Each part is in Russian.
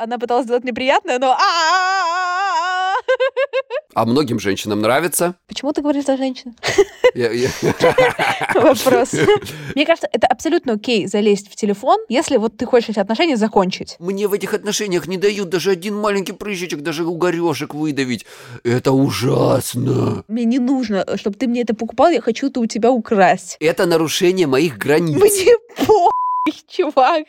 Она пыталась сделать неприятное, но... А многим женщинам нравится. Почему ты говоришь за женщин? Вопрос. Мне кажется, это абсолютно окей залезть в телефон, если вот ты хочешь эти отношения закончить. Мне в этих отношениях не дают даже один маленький прыщичек, даже угорешек выдавить. Это ужасно. Мне не нужно, чтобы ты мне это покупал, я хочу это у тебя украсть. Это нарушение моих границ. Мне похуй, чувак.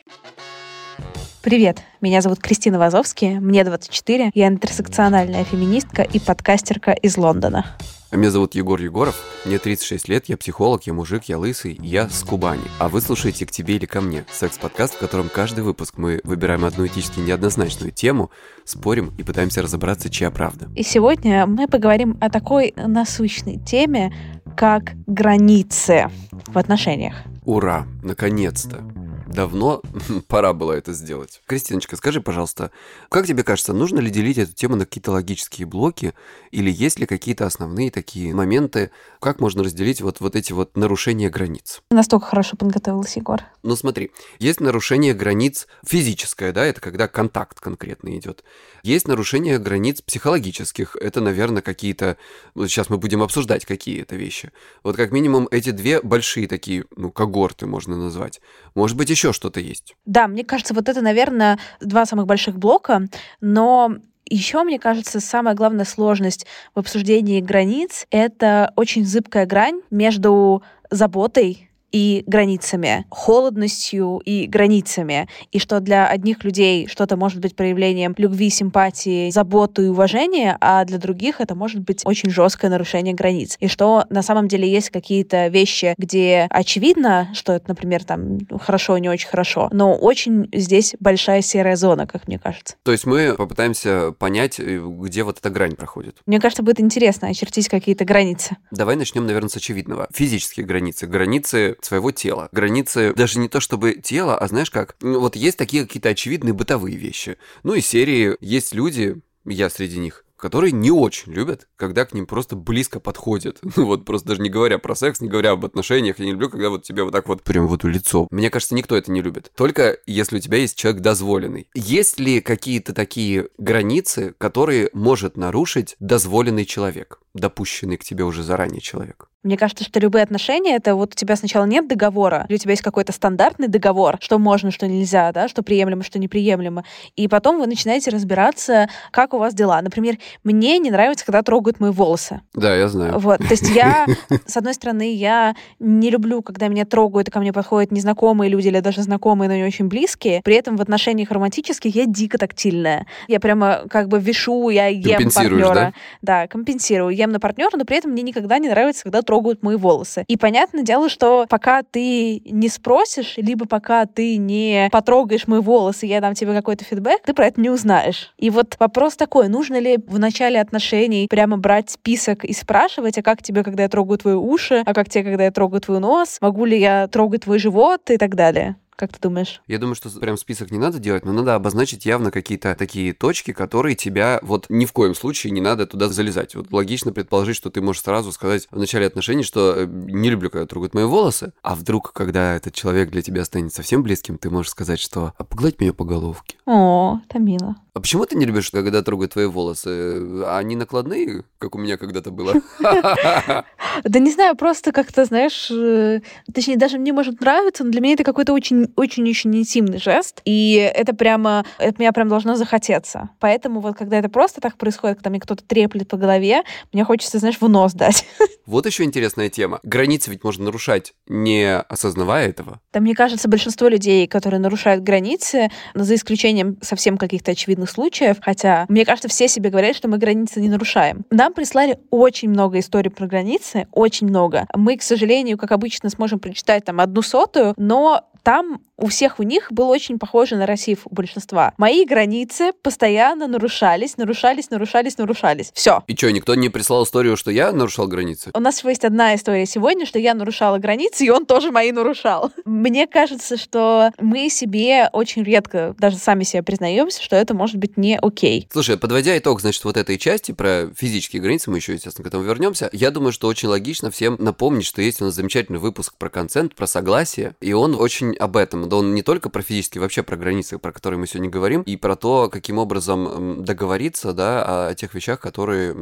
Привет, меня зовут Кристина Вазовский, мне 24, я интерсекциональная феминистка и подкастерка из Лондона. А Меня зовут Егор Егоров, мне 36 лет, я психолог, я мужик, я лысый, я с Кубани. А вы слушаете «К тебе или ко мне» — секс-подкаст, в котором каждый выпуск мы выбираем одну этически неоднозначную тему, спорим и пытаемся разобраться, чья правда. И сегодня мы поговорим о такой насущной теме, как границы в отношениях. Ура! Наконец-то! Давно пора было это сделать. Кристиночка, скажи, пожалуйста, как тебе кажется, нужно ли делить эту тему на какие-то логические блоки, или есть ли какие-то основные такие моменты, как можно разделить вот, вот эти вот нарушения границ? Настолько хорошо подготовилась, Егор. Ну смотри, есть нарушение границ физическое, да, это когда контакт конкретно идет. Есть нарушение границ психологических, это, наверное, какие-то... Вот сейчас мы будем обсуждать, какие это вещи. Вот как минимум эти две большие такие, ну, когорты можно назвать. Может быть, еще что-то есть. Да, мне кажется, вот это, наверное, два самых больших блока, но еще, мне кажется, самая главная сложность в обсуждении границ — это очень зыбкая грань между заботой и границами, холодностью и границами, и что для одних людей что-то может быть проявлением любви, симпатии, заботы и уважения, а для других это может быть очень жесткое нарушение границ. И что на самом деле есть какие-то вещи, где очевидно, что это, например, там хорошо, не очень хорошо, но очень здесь большая серая зона, как мне кажется. То есть мы попытаемся понять, э, где вот эта грань проходит. Мне кажется, будет интересно очертить какие-то границы. Давай начнем, наверное, с очевидного. Физические границы, границы своего тела. Границы даже не то чтобы тела, а знаешь как, ну, вот есть такие какие-то очевидные бытовые вещи. Ну и серии есть люди, я среди них, которые не очень любят, когда к ним просто близко подходят. Ну вот просто даже не говоря про секс, не говоря об отношениях, я не люблю, когда вот тебе вот так вот прям вот в лицо. Мне кажется, никто это не любит. Только если у тебя есть человек дозволенный. Есть ли какие-то такие границы, которые может нарушить дозволенный человек, допущенный к тебе уже заранее человек? Мне кажется, что любые отношения, это вот у тебя сначала нет договора, или у тебя есть какой-то стандартный договор, что можно, что нельзя, да, что приемлемо, что неприемлемо. И потом вы начинаете разбираться, как у вас дела. Например, мне не нравится, когда трогают мои волосы. Да, я знаю. Вот, то есть я, с одной стороны, я не люблю, когда меня трогают, и ко мне подходят незнакомые люди или даже знакомые, но не очень близкие. При этом в отношениях романтических я дико тактильная. Я прямо как бы вишу, я ем партнера. Да, компенсирую. Ем на партнера, но при этом мне никогда не нравится, когда трогают мои волосы. И понятное дело, что пока ты не спросишь, либо пока ты не потрогаешь мои волосы, я дам тебе какой-то фидбэк, ты про это не узнаешь. И вот вопрос такой, нужно ли в начале отношений прямо брать список и спрашивать, а как тебе, когда я трогаю твои уши, а как тебе, когда я трогаю твой нос, могу ли я трогать твой живот и так далее. Как ты думаешь? Я думаю, что прям список не надо делать, но надо обозначить явно какие-то такие точки, которые тебя вот ни в коем случае не надо туда залезать. Вот логично предположить, что ты можешь сразу сказать в начале отношений, что э, не люблю, когда трогают мои волосы, а вдруг, когда этот человек для тебя станет совсем близким, ты можешь сказать, что «а погладь меня по головке». О, это мило. А почему ты не любишь, когда трогают твои волосы? А Они накладные, как у меня когда-то было? Да не знаю, просто как-то, знаешь, э, точнее, даже мне может нравиться, но для меня это какой-то очень, очень, очень интимный жест, и это прямо, это меня прям должно захотеться. Поэтому вот когда это просто так происходит, когда мне кто-то треплет по голове, мне хочется, знаешь, в нос дать. Вот еще интересная тема. Границы ведь можно нарушать, не осознавая этого. Да, мне кажется, большинство людей, которые нарушают границы, за исключением совсем каких-то очевидных случаев, хотя, мне кажется, все себе говорят, что мы границы не нарушаем. Нам прислали очень много историй про границы, очень много. Мы, к сожалению, как обычно, сможем прочитать там одну сотую, но там у всех у них было очень похоже на Россию у большинства. Мои границы постоянно нарушались, нарушались, нарушались, нарушались. Все. И что, никто не прислал историю, что я нарушал границы? У нас есть одна история сегодня, что я нарушала границы, и он тоже мои нарушал. Мне кажется, что мы себе очень редко, даже сами себе признаемся, что это может быть не окей. Слушай, подводя итог, значит, вот этой части про физические границы, мы еще, естественно, к этому вернемся, я думаю, что очень логично всем напомнить, что есть у нас замечательный выпуск про консент, про согласие, и он очень об этом. Да он не только про физические, вообще про границы, про которые мы сегодня говорим, и про то, каким образом договориться, да, о тех вещах, которые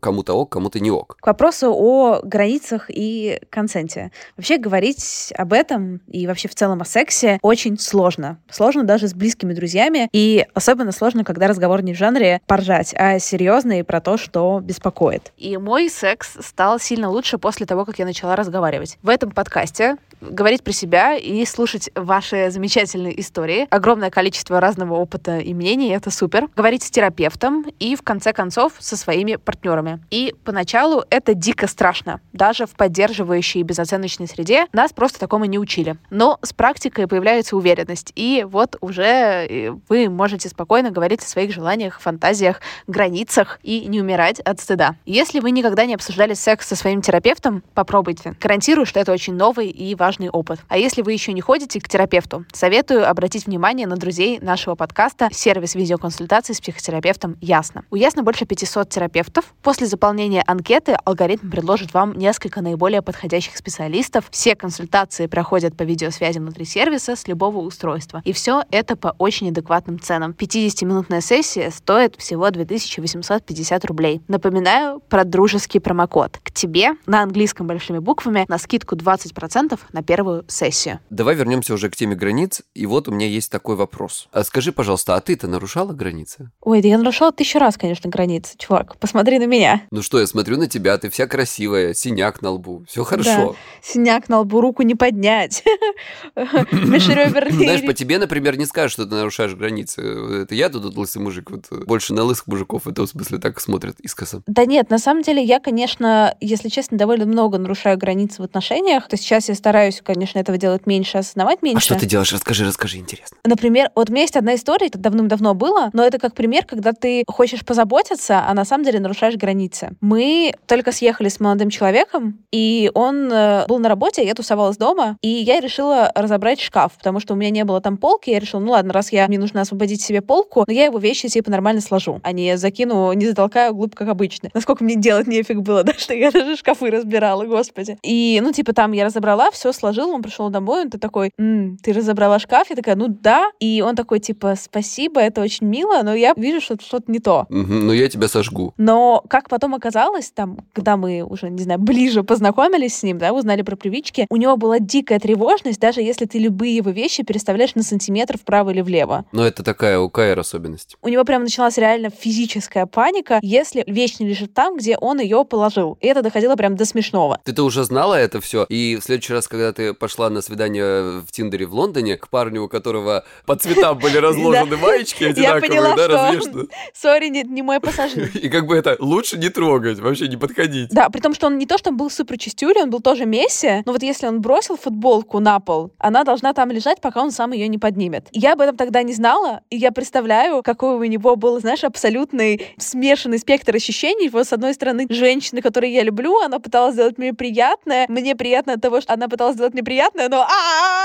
кому-то ок, кому-то не ок. К вопросу о границах и консенте. Вообще говорить об этом и вообще в целом о сексе очень сложно. Сложно даже с близкими друзьями, и особенно сложно, когда разговор не в жанре поржать, а серьезно и про то, что беспокоит. И мой секс стал сильно лучше после того, как я начала разговаривать. В этом подкасте говорить про себя и слушать ваши замечательные истории. Огромное количество разного опыта и мнений, это супер. Говорить с терапевтом и, в конце концов, со своими партнерами. И поначалу это дико страшно. Даже в поддерживающей и безоценочной среде нас просто такому не учили. Но с практикой появляется уверенность. И вот уже э, вы можете спокойно говорить о своих желаниях, фантазиях, границах и не умирать от стыда. Если вы никогда не обсуждали секс со своим терапевтом, попробуйте. Гарантирую, что это очень новый и важный опыт. А если вы еще не ходите к терапевту, советую обратить внимание на друзей нашего подкаста сервис видеоконсультаций с психотерапевтом Ясно. У Ясно больше 500 терапевтов. После заполнения анкеты алгоритм предложит вам несколько наиболее подходящих специалистов. Все консультации проходят по видеосвязи внутри сервиса с любого устройства. И все это по очень адекватным ценам. 50-минутная сессия стоит всего 2850 рублей. Напоминаю про дружеский промокод. К тебе на английском большими буквами на скидку 20% на первую сессию. Давай вернемся уже к теме границ. И вот у меня есть такой вопрос. А скажи, пожалуйста, а ты-то нарушала границы? Ой, да я нарушала тысячу раз, конечно, границы, чувак. Посмотри на меня. Ну что, я смотрю на тебя, ты вся красивая, синяк на лбу, все хорошо. Да. Синяк на лбу, руку не поднять. Знаешь, по тебе, например, не скажешь, что ты нарушаешь границы. Это я тут лысый мужик, вот больше на лысых мужиков в этом смысле так смотрят искоса. Да нет, на самом деле я, конечно, если честно, довольно много нарушаю границы в отношениях. То сейчас я стараюсь стараюсь, конечно, этого делать меньше, осознавать меньше. А что ты делаешь? Расскажи, расскажи, интересно. Например, вот у меня есть одна история, это давным-давно было, но это как пример, когда ты хочешь позаботиться, а на самом деле нарушаешь границы. Мы только съехали с молодым человеком, и он э, был на работе, я тусовалась дома, и я решила разобрать шкаф, потому что у меня не было там полки, я решила, ну ладно, раз я, мне нужно освободить себе полку, но я его вещи типа нормально сложу, а не закину, не затолкаю глубь, как обычно. Насколько мне делать нефиг было, да, что я даже шкафы разбирала, господи. И, ну, типа, там я разобрала, все сложил, он пришел домой, он такой, М, ты разобрала шкаф? Я такая, ну да. И он такой, типа, спасибо, это очень мило, но я вижу, что что-то не то. Угу, ну я тебя сожгу. Но как потом оказалось, там, когда мы уже, не знаю, ближе познакомились с ним, да, узнали про привычки, у него была дикая тревожность, даже если ты любые его вещи переставляешь на сантиметр вправо или влево. Но это такая у Кайра особенность. У него прям началась реально физическая паника, если вещь не лежит там, где он ее положил. И это доходило прям до смешного. Ты-то уже знала это все, и в следующий раз, когда ты пошла на свидание в Тиндере в Лондоне к парню, у которого по цветам были разложены маечки одинаковые, да, развешаны. Сори, не мой пассажир. И как бы это лучше не трогать, вообще не подходить. Да, при том, что он не то, что был супер чистюлей, он был тоже Месси, но вот если он бросил футболку на пол, она должна там лежать, пока он сам ее не поднимет. Я об этом тогда не знала, и я представляю, какой у него был, знаешь, абсолютный смешанный спектр ощущений. Вот с одной стороны, женщины, которые я люблю, она пыталась сделать мне приятное, мне приятно от того, что она пыталась сделать мне приятное, но а ah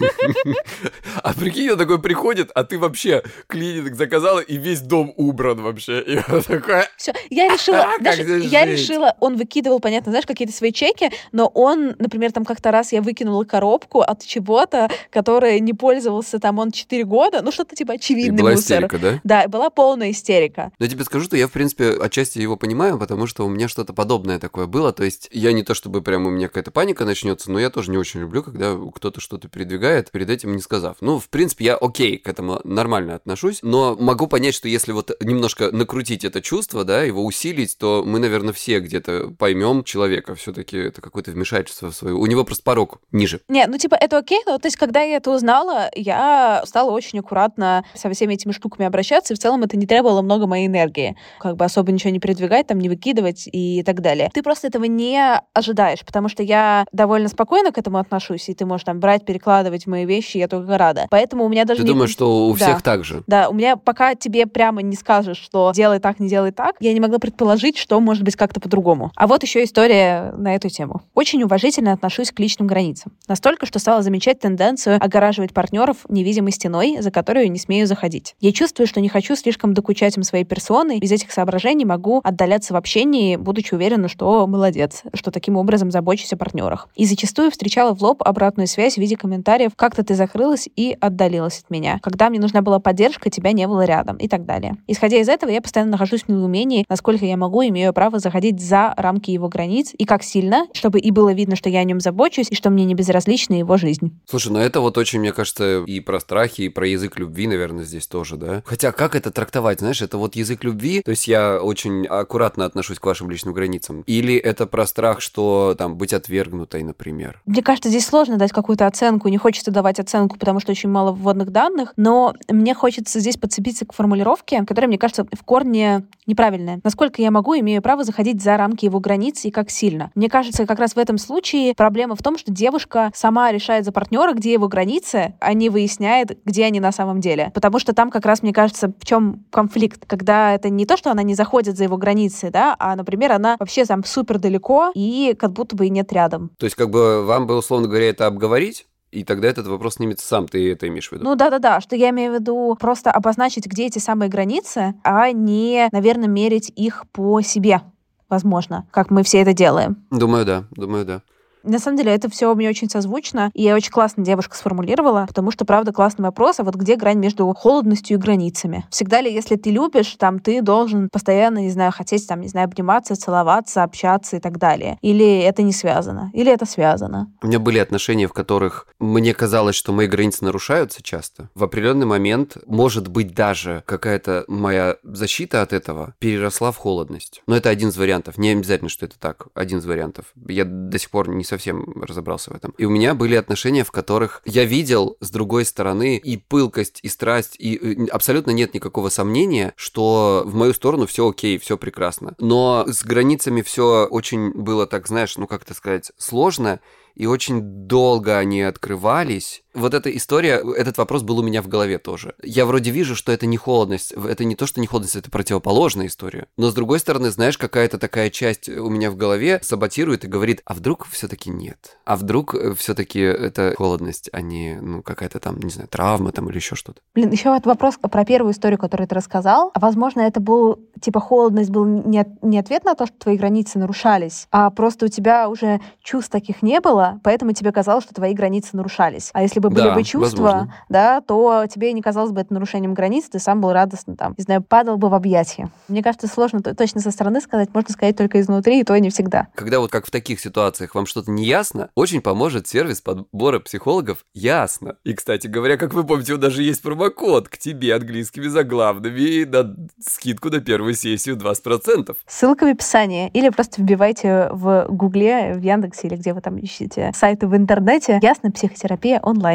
прикинь, он такой приходит, а ты вообще клининг заказала, и весь дом убран вообще. И он такой... Все, я решила, я решила, он выкидывал, понятно, знаешь, какие-то свои чеки, но он, например, там как-то раз я выкинула коробку от чего-то, которое не пользовался там он 4 года, ну что-то типа очевидный была мусор. истерика, да? Да, была полная истерика. Но я тебе скажу, что я, в принципе, отчасти его понимаю, потому что у меня что-то подобное такое было, то есть я не то чтобы прям у меня какая-то паника начнется, но я тоже не очень люблю, когда кто-то что-то что-то передвигает, перед этим не сказав. Ну, в принципе, я окей, к этому нормально отношусь, но могу понять, что если вот немножко накрутить это чувство, да, его усилить, то мы, наверное, все где-то поймем человека. Все-таки это какое-то вмешательство в свою. У него просто порог ниже. Не, ну типа это окей, но то есть когда я это узнала, я стала очень аккуратно со всеми этими штуками обращаться, и в целом это не требовало много моей энергии. Как бы особо ничего не передвигать, там не выкидывать и так далее. Ты просто этого не ожидаешь, потому что я довольно спокойно к этому отношусь, и ты можешь там брать, перекладывать мои вещи, я только рада. Поэтому у меня даже Ты не... думаешь, что у Да. всех так же? Да, у меня пока тебе прямо не скажешь, что делай так, не делай так, я не могла предположить, что может быть как-то по-другому. А вот еще история на эту тему. Очень уважительно отношусь к личным границам. Настолько, что стала замечать тенденцию огораживать партнеров невидимой стеной, за которую не смею заходить. Я чувствую, что не хочу слишком докучать им своей персоной. Из этих соображений могу отдаляться в общении, будучи уверена, что молодец, что таким образом забочусь о партнерах. И зачастую встречала в лоб обратную связь в виде комментариев «как-то ты закрылась и отдалилась от меня», «когда мне нужна была поддержка, тебя не было рядом» и так далее. Исходя из этого, я постоянно нахожусь в недоумении, насколько я могу, имею право заходить за рамки его границ и как сильно, чтобы и было видно, что я о нем забочусь, и что мне не безразлична его жизнь. Слушай, ну это вот очень, мне кажется, и про страхи, и про язык любви, наверное, здесь тоже, да? Хотя как это трактовать, знаешь, это вот язык любви, то есть я очень аккуратно отношусь к вашим личным границам, или это про страх, что там быть отвергнутой, например? Мне кажется, здесь сложно дать какую-то оценку, не хочется давать оценку, потому что очень мало вводных данных, но мне хочется здесь подцепиться к формулировке, которая, мне кажется, в корне неправильная. Насколько я могу, имею право заходить за рамки его границ и как сильно. Мне кажется, как раз в этом случае проблема в том, что девушка сама решает за партнера, где его границы, а не выясняет, где они на самом деле. Потому что там как раз, мне кажется, в чем конфликт, когда это не то, что она не заходит за его границы, да, а, например, она вообще там супер далеко и как будто бы и нет рядом. То есть как бы вам бы, условно говоря, это обговорить, и тогда этот вопрос снимется сам, ты это имеешь в виду? Ну да-да-да, что я имею в виду просто обозначить, где эти самые границы, а не, наверное, мерить их по себе, возможно, как мы все это делаем. Думаю, да, думаю, да. На самом деле, это все мне очень созвучно, и очень классно девушка сформулировала, потому что, правда, классный вопрос, а вот где грань между холодностью и границами? Всегда ли, если ты любишь, там, ты должен постоянно, не знаю, хотеть, там, не знаю, обниматься, целоваться, общаться и так далее? Или это не связано? Или это связано? У меня были отношения, в которых мне казалось, что мои границы нарушаются часто. В определенный момент, может быть, даже какая-то моя защита от этого переросла в холодность. Но это один из вариантов. Не обязательно, что это так. Один из вариантов. Я до сих пор не совсем разобрался в этом. И у меня были отношения, в которых я видел с другой стороны и пылкость, и страсть, и э, абсолютно нет никакого сомнения, что в мою сторону все окей, все прекрасно. Но с границами все очень было так, знаешь, ну как это сказать, сложно, и очень долго они открывались. Вот эта история, этот вопрос был у меня в голове тоже. Я вроде вижу, что это не холодность, это не то, что не холодность, это противоположная история. Но с другой стороны, знаешь, какая-то такая часть у меня в голове саботирует и говорит, а вдруг все-таки нет? А вдруг все-таки это холодность, а не, ну, какая-то там, не знаю, травма там или еще что-то? Блин, еще вот вопрос про первую историю, которую ты рассказал. А возможно, это был, типа, холодность был не, не ответ на то, что твои границы нарушались, а просто у тебя уже чувств таких не было, поэтому тебе казалось, что твои границы нарушались. А если бы были Да, бы чувства, возможно. да, то тебе не казалось бы это нарушением границ, ты сам был радостно там, не знаю, падал бы в объятия. Мне кажется, сложно точно со стороны сказать, можно сказать только изнутри, и то не всегда. Когда вот как в таких ситуациях вам что-то не ясно, очень поможет сервис подбора психологов «Ясно». И, кстати говоря, как вы помните, даже есть промокод к тебе английскими заглавными на скидку на первую сессию 20%. Ссылка в описании. Или просто вбивайте в Гугле, в Яндексе или где вы там ищете сайты в интернете. Ясно, психотерапия онлайн.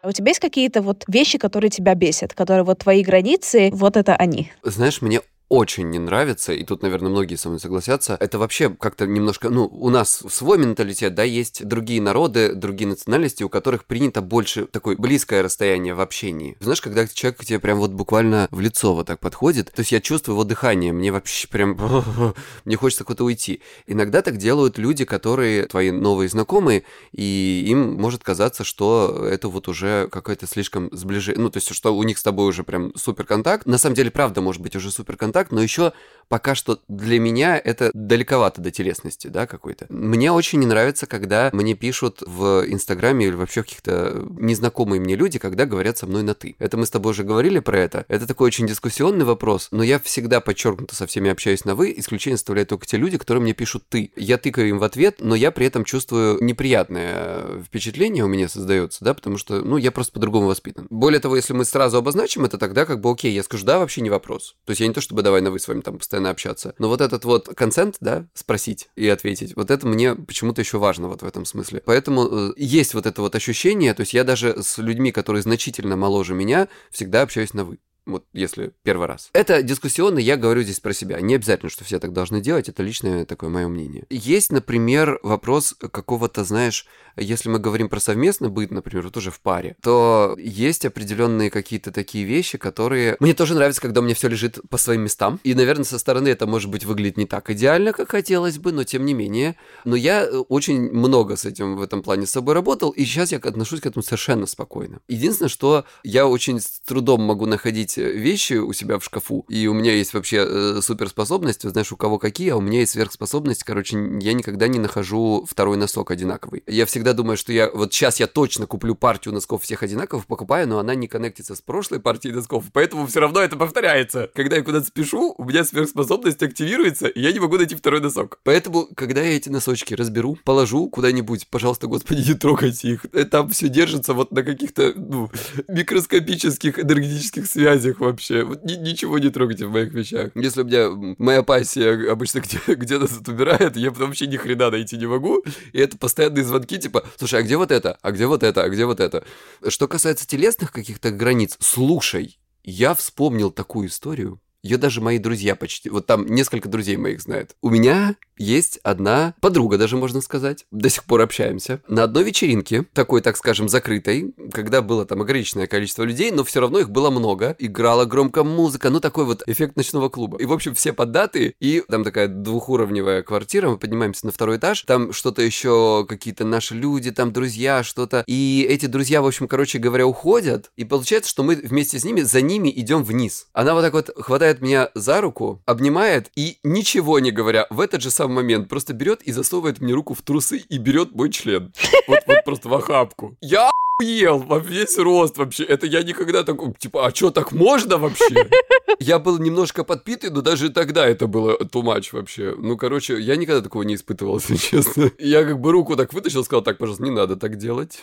А У тебя есть какие-то вот вещи, которые тебя бесят, которые вот твои границы, вот это они? Знаешь, мне очень не нравится, и тут, наверное, многие со мной согласятся, это вообще как-то немножко, ну, у нас свой менталитет, да, есть другие народы, другие национальности, у которых принято больше такое близкое расстояние в общении. Знаешь, когда человек к тебе прям вот буквально в лицо вот так подходит, то есть я чувствую его дыхание, мне вообще прям, мне хочется куда-то уйти. Иногда так делают люди, которые твои новые знакомые, и им может казаться, что это вот уже какое-то слишком сближение, ну, то есть, что у них с тобой уже прям супер контакт. На самом деле, правда, может быть уже супер контакт, контакт, но еще пока что для меня это далековато до телесности, да, какой-то. Мне очень не нравится, когда мне пишут в Инстаграме или вообще каких-то незнакомые мне люди, когда говорят со мной на «ты». Это мы с тобой уже говорили про это. Это такой очень дискуссионный вопрос, но я всегда подчеркнуто со всеми общаюсь на «вы», исключение составляют только те люди, которые мне пишут «ты». Я тыкаю им в ответ, но я при этом чувствую неприятное впечатление у меня создается, да, потому что, ну, я просто по-другому воспитан. Более того, если мы сразу обозначим это, тогда как бы окей, я скажу «да», вообще не вопрос. То есть я не то чтобы «давай на «вы» с вами там постоянно общаться. Но вот этот вот консент, да, спросить и ответить, вот это мне почему-то еще важно вот в этом смысле. Поэтому э, есть вот это вот ощущение, то есть я даже с людьми, которые значительно моложе меня, всегда общаюсь на «вы». Вот если первый раз. Это дискуссионно, я говорю здесь про себя. Не обязательно, что все так должны делать, это личное такое мое мнение. Есть, например, вопрос какого-то, знаешь, если мы говорим про совместный быт, например, вот уже в паре, то есть определенные какие-то такие вещи, которые... Мне тоже нравится, когда у меня все лежит по своим местам. И, наверное, со стороны это, может быть, выглядит не так идеально, как хотелось бы, но тем не менее. Но я э, очень много с этим в этом плане с собой работал, и сейчас я отношусь к этому совершенно спокойно. Единственное, что я очень с трудом могу находить вещи у себя в шкафу, и у меня есть вообще э, суперспособность, знаешь, у кого какие, а у меня есть сверхспособность, короче, я никогда не нахожу второй носок одинаковый. Я всегда думаю, что я вот сейчас я точно куплю партию носков всех одинаковых, покупаю, но она не коннектится с прошлой партией носков, поэтому все равно это повторяется. Когда я куда-то спешу, у меня сверхспособность активируется, и я не могу найти второй носок. Поэтому, когда я эти носочки разберу, положу куда-нибудь, пожалуйста, господи, не трогайте их. Э, там все держится вот на каких-то ну, микроскопических энергетических связях связях вообще. Вот ни, ничего не трогайте в моих вещах. Если у меня моя пассия обычно где, где-то тут умирает, я вообще ни хрена найти не могу. И это постоянные звонки, типа, слушай, а где вот это? А где вот это? А где вот это? Что касается телесных каких-то границ, слушай, я вспомнил такую историю. Ее даже мои друзья почти, вот там несколько друзей моих знают. У меня есть одна подруга, даже можно сказать. До сих пор общаемся. На одной вечеринке, такой, так скажем, закрытой, когда было там ограниченное количество людей, но все равно их было много. Играла громко музыка, ну такой вот эффект ночного клуба. И, в общем, все поддаты, и там такая двухуровневая квартира, мы поднимаемся на второй этаж, там что-то еще, какие-то наши люди, там друзья, что-то. И эти друзья, в общем, короче говоря, уходят, и получается, что мы вместе с ними, за ними идем вниз. Она вот так вот хватает меня за руку, обнимает, и ничего не говоря, в этот же самый момент просто берет и засовывает мне руку в трусы и берет мой член. Вот, вот просто в охапку. Я ел во весь рост вообще. Это я никогда такой, типа, а что, так можно вообще? Я был немножко подпитый, но даже тогда это было much вообще. Ну, короче, я никогда такого не испытывал, если честно. Я как бы руку так вытащил, сказал, так, пожалуйста, не надо так делать.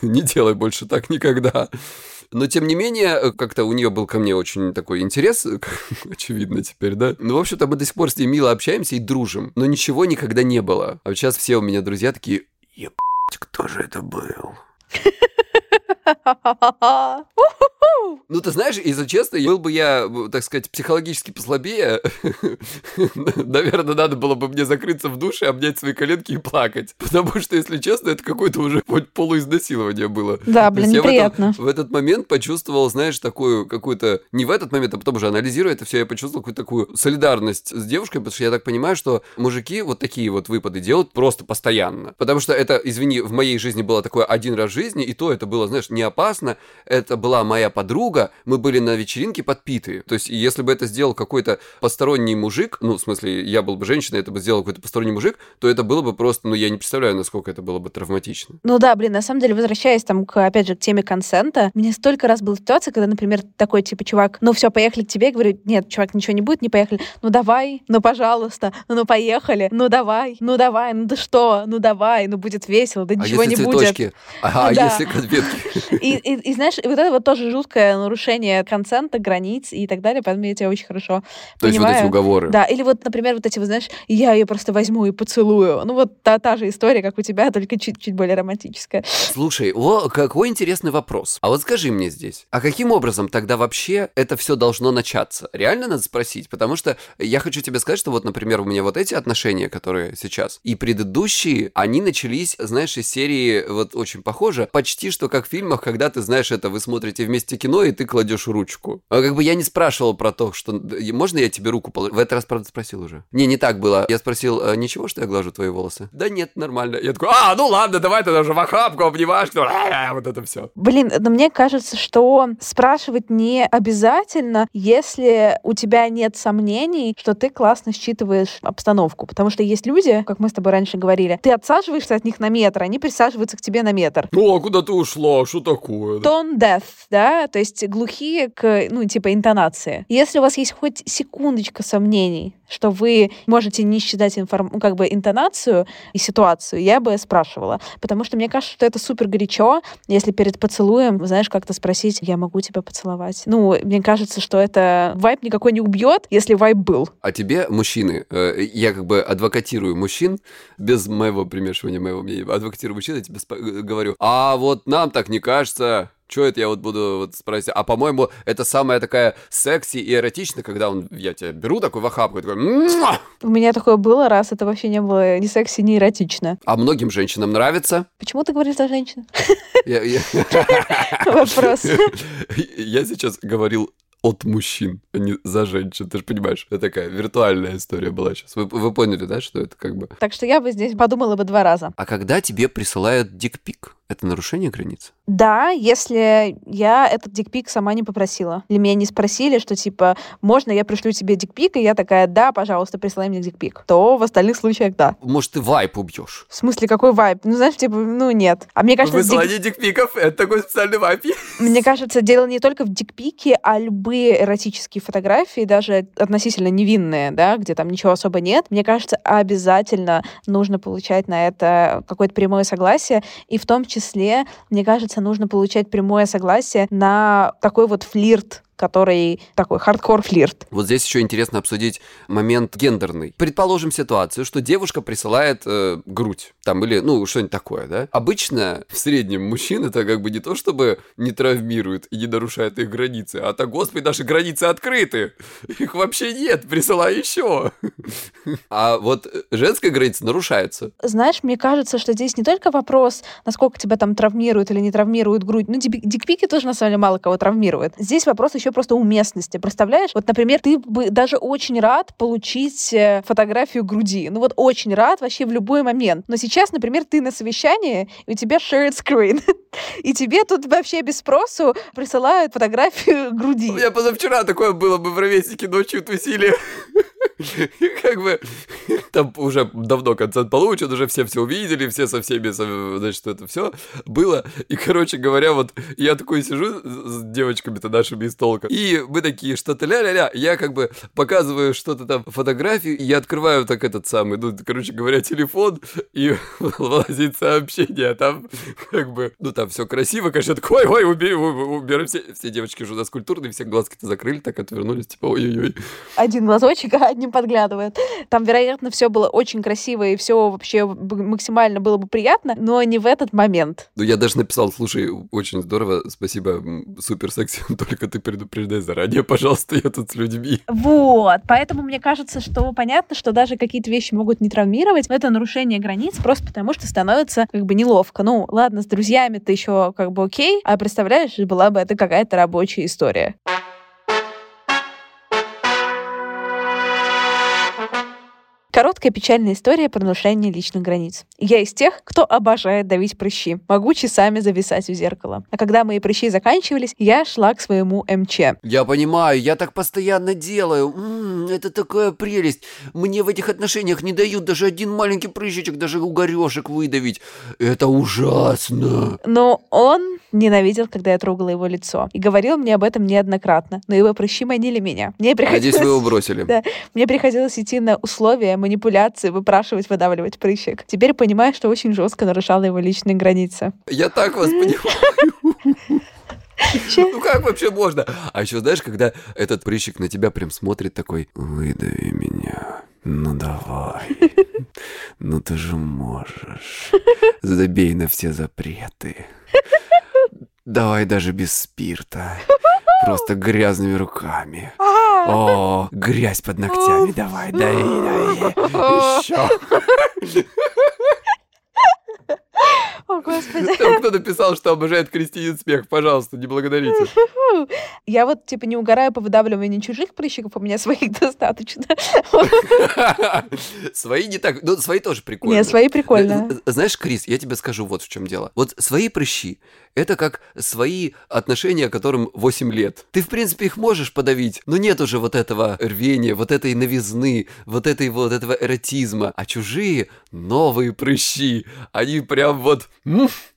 Не делай больше так никогда. Но, тем не менее, как-то у нее был ко мне очень такой интерес, очевидно теперь, да? Ну, в общем-то, мы до сих пор с ней мило общаемся и дружим. Но ничего никогда не было. А вот сейчас все у меня друзья такие, ебать, кто же это был? Ну, ты знаешь, если честно, был бы я, так сказать, психологически послабее, наверное, надо было бы мне закрыться в душе, обнять свои коленки и плакать. Потому что, если честно, это какое-то уже полуизнасилование было. Да, блин, неприятно. В в этот момент почувствовал, знаешь, такую какую-то... Не в этот момент, а потом уже анализируя это все, я почувствовал какую-то такую солидарность с девушкой, потому что я так понимаю, что мужики вот такие вот выпады делают просто постоянно. Потому что это, извини, в моей жизни было такое один раз в жизни, и то это было, знаешь, не опасно. Это была моя подруга, мы были на вечеринке подпитые. То есть, если бы это сделал какой-то посторонний мужик, ну, в смысле, я был бы женщиной, это бы сделал какой-то посторонний мужик, то это было бы просто, ну, я не представляю, насколько это было бы травматично. Ну да, блин, на самом деле, возвращаясь там, к, опять же, к теме консента, мне столько раз была ситуация, когда, например, такой, типа, чувак, ну все, поехали к тебе, я говорю, нет, чувак, ничего не будет, не поехали. Ну давай, ну пожалуйста, ну, ну поехали, ну давай, ну давай, ну да что, ну давай, ну будет весело, да ничего а не цветочки? будет. А, а да. если конфетки? И, и, и знаешь, вот это вот тоже жуткое нарушение консента, границ и так далее, поэтому я тебя очень хорошо То понимаю. есть вот эти уговоры. Да, или вот, например, вот эти, вы знаешь, я ее просто возьму и поцелую. Ну вот та, та же история, как у тебя, только чуть-чуть более романтическая. Слушай, о, какой интересный вопрос. А вот скажи мне здесь, а каким образом тогда вообще это все должно начаться? Реально надо спросить, потому что я хочу тебе сказать, что вот, например, у меня вот эти отношения, которые сейчас, и предыдущие, они начались, знаешь, из серии, вот очень похоже, почти что как в фильмах, когда ты знаешь это, вы смотрите вместе кино, и и ты кладешь ручку. А как бы я не спрашивал про то, что можно я тебе руку положу? В этот раз, правда, спросил уже. Не, не так было. Я спросил, «А ничего, что я глажу твои волосы? Да нет, нормально. Я такой, а, ну ладно, давай тогда уже в охапку обнимашь. Вот это все. Блин, но мне кажется, что спрашивать не обязательно, если у тебя нет сомнений, что ты классно считываешь обстановку. Потому что есть люди, как мы с тобой раньше говорили, ты отсаживаешься от них на метр, они присаживаются к тебе на метр. Ну, а куда ты ушла? Что такое? Tone deaf, да, то есть глухие к, ну, типа интонации. Если у вас есть хоть секундочка сомнений, что вы можете не считать информ... ну, как бы интонацию и ситуацию, я бы спрашивала. Потому что мне кажется, что это супер горячо, если перед поцелуем, знаешь, как-то спросить, я могу тебя поцеловать. Ну, мне кажется, что это вайп никакой не убьет, если вайп был. А тебе, мужчины, э, я как бы адвокатирую мужчин, без моего примешивания моего мнения, адвокатирую мужчин, я тебе э, говорю, а вот нам так не кажется, что это я вот буду вот спросить? А по-моему, это самая такая секси и эротичная, когда он, я тебя беру такой в охапку такой... У меня такое было раз, это вообще не было ни секси, ни эротично. А многим женщинам нравится. Почему ты говоришь за женщин? Вопрос. Я сейчас говорил от мужчин, а не за женщин. Ты же понимаешь, это такая виртуальная история была сейчас. Вы, вы поняли, да, что это как бы... Так что я бы здесь подумала бы два раза. А когда тебе присылают дикпик, это нарушение границ? Да, если я этот дикпик сама не попросила. Или меня не спросили, что типа, можно я пришлю тебе дикпик, и я такая, да, пожалуйста, присылай мне дикпик. То в остальных случаях да. Может, ты vibe убьешь? В смысле, какой vibe? Ну, знаешь, типа, ну, нет. А мне кажется... Высылание дик... дикпиков — это такой специальный vibe. Мне кажется, дело не только в dick pic'е, а любые эротические фотографии, даже относительно невинные, да, где там ничего особо нет, мне кажется, обязательно нужно получать на это какое-то прямое согласие, и в том числе, мне кажется, нужно получать прямое согласие на такой вот флирт который такой хардкор флирт. Вот здесь еще интересно обсудить момент гендерный. Предположим ситуацию, что девушка присылает э, грудь, там или, ну, что-нибудь такое, да? Обычно в среднем мужчин это как бы не то, чтобы не травмирует и не нарушает их границы, а то, господи, наши границы открыты. Их вообще нет, присылай еще. А вот женская граница нарушается. Знаешь, мне кажется, что здесь не только вопрос, насколько тебя там травмируют или не травмируют грудь. Ну, дикпики тоже, на самом деле, мало кого травмируют. Здесь вопрос еще просто уместности. Представляешь? Вот, например, ты бы даже очень рад получить э, фотографию груди. Ну вот очень рад вообще в любой момент. Но сейчас, например, ты на совещании, и у тебя shared screen. И тебе тут вообще без спросу присылают фотографию груди. У меня позавчера такое было, мы в ровеснике ночью тусили. Как бы там уже давно концерт получен, уже все все увидели, все со всеми, значит, это все было. И, короче говоря, вот я такой сижу с девочками-то нашими из толка, и мы такие, что-то ля-ля-ля, я как бы показываю что-то там, фотографию, и я открываю так этот самый, ну, короче говоря, телефон, и вылазит сообщение, а там как бы, ну, там все красиво, конечно, такой, ой, убери, убери, все, все девочки уже у нас культурные, все глазки-то закрыли, так отвернулись, типа, ой-ой-ой. Один глазочек, а одним подглядывает. Там, вероятно, все было очень красиво, и все вообще максимально было бы приятно, но не в этот момент. Ну, я даже написал, слушай, очень здорово, спасибо, супер секси, только ты предупреждай заранее, пожалуйста, я тут с людьми. Вот, поэтому мне кажется, что понятно, что даже какие-то вещи могут не травмировать, но это нарушение границ просто потому, что становится как бы неловко. Ну, ладно, с друзьями ты еще как бы окей, а представляешь, была бы это какая-то рабочая история. Короткая печальная история про нарушение личных границ. Я из тех, кто обожает давить прыщи. Могу часами зависать у зеркала. А когда мои прыщи заканчивались, я шла к своему МЧ. Я понимаю, я так постоянно делаю. М-м, это такая прелесть. Мне в этих отношениях не дают даже один маленький прыщичек, даже угорешек выдавить. Это ужасно. Но он ненавидел, когда я трогала его лицо. И говорил мне об этом неоднократно. Но его прыщи манили меня. Мне приходилось... Здесь вы его бросили. Да. Мне приходилось идти на условия манипуляции, выпрашивать, выдавливать прыщик. Теперь понимаю, что очень жестко нарушала его личные границы. Я так вас понимаю. Ну как вообще можно? А еще знаешь, когда этот прыщик на тебя прям смотрит такой, выдави меня, ну давай, ну ты же можешь, забей на все запреты. Давай даже без спирта. Просто грязными руками. О, грязь под ногтями. Давай, дай, дай. Еще. Господи. Там кто написал, что обожает Кристинин смех. Пожалуйста, не благодарите. Я вот, типа, не угораю по выдавливанию чужих прыщиков, у меня своих достаточно. Свои не так, ну, свои тоже прикольно. Нет, свои прикольно. Знаешь, Крис, я тебе скажу вот в чем дело. Вот свои прыщи, это как свои отношения, которым 8 лет. Ты, в принципе, их можешь подавить, но нет уже вот этого рвения, вот этой новизны, вот этой вот этого эротизма. А чужие новые прыщи, они прям вот...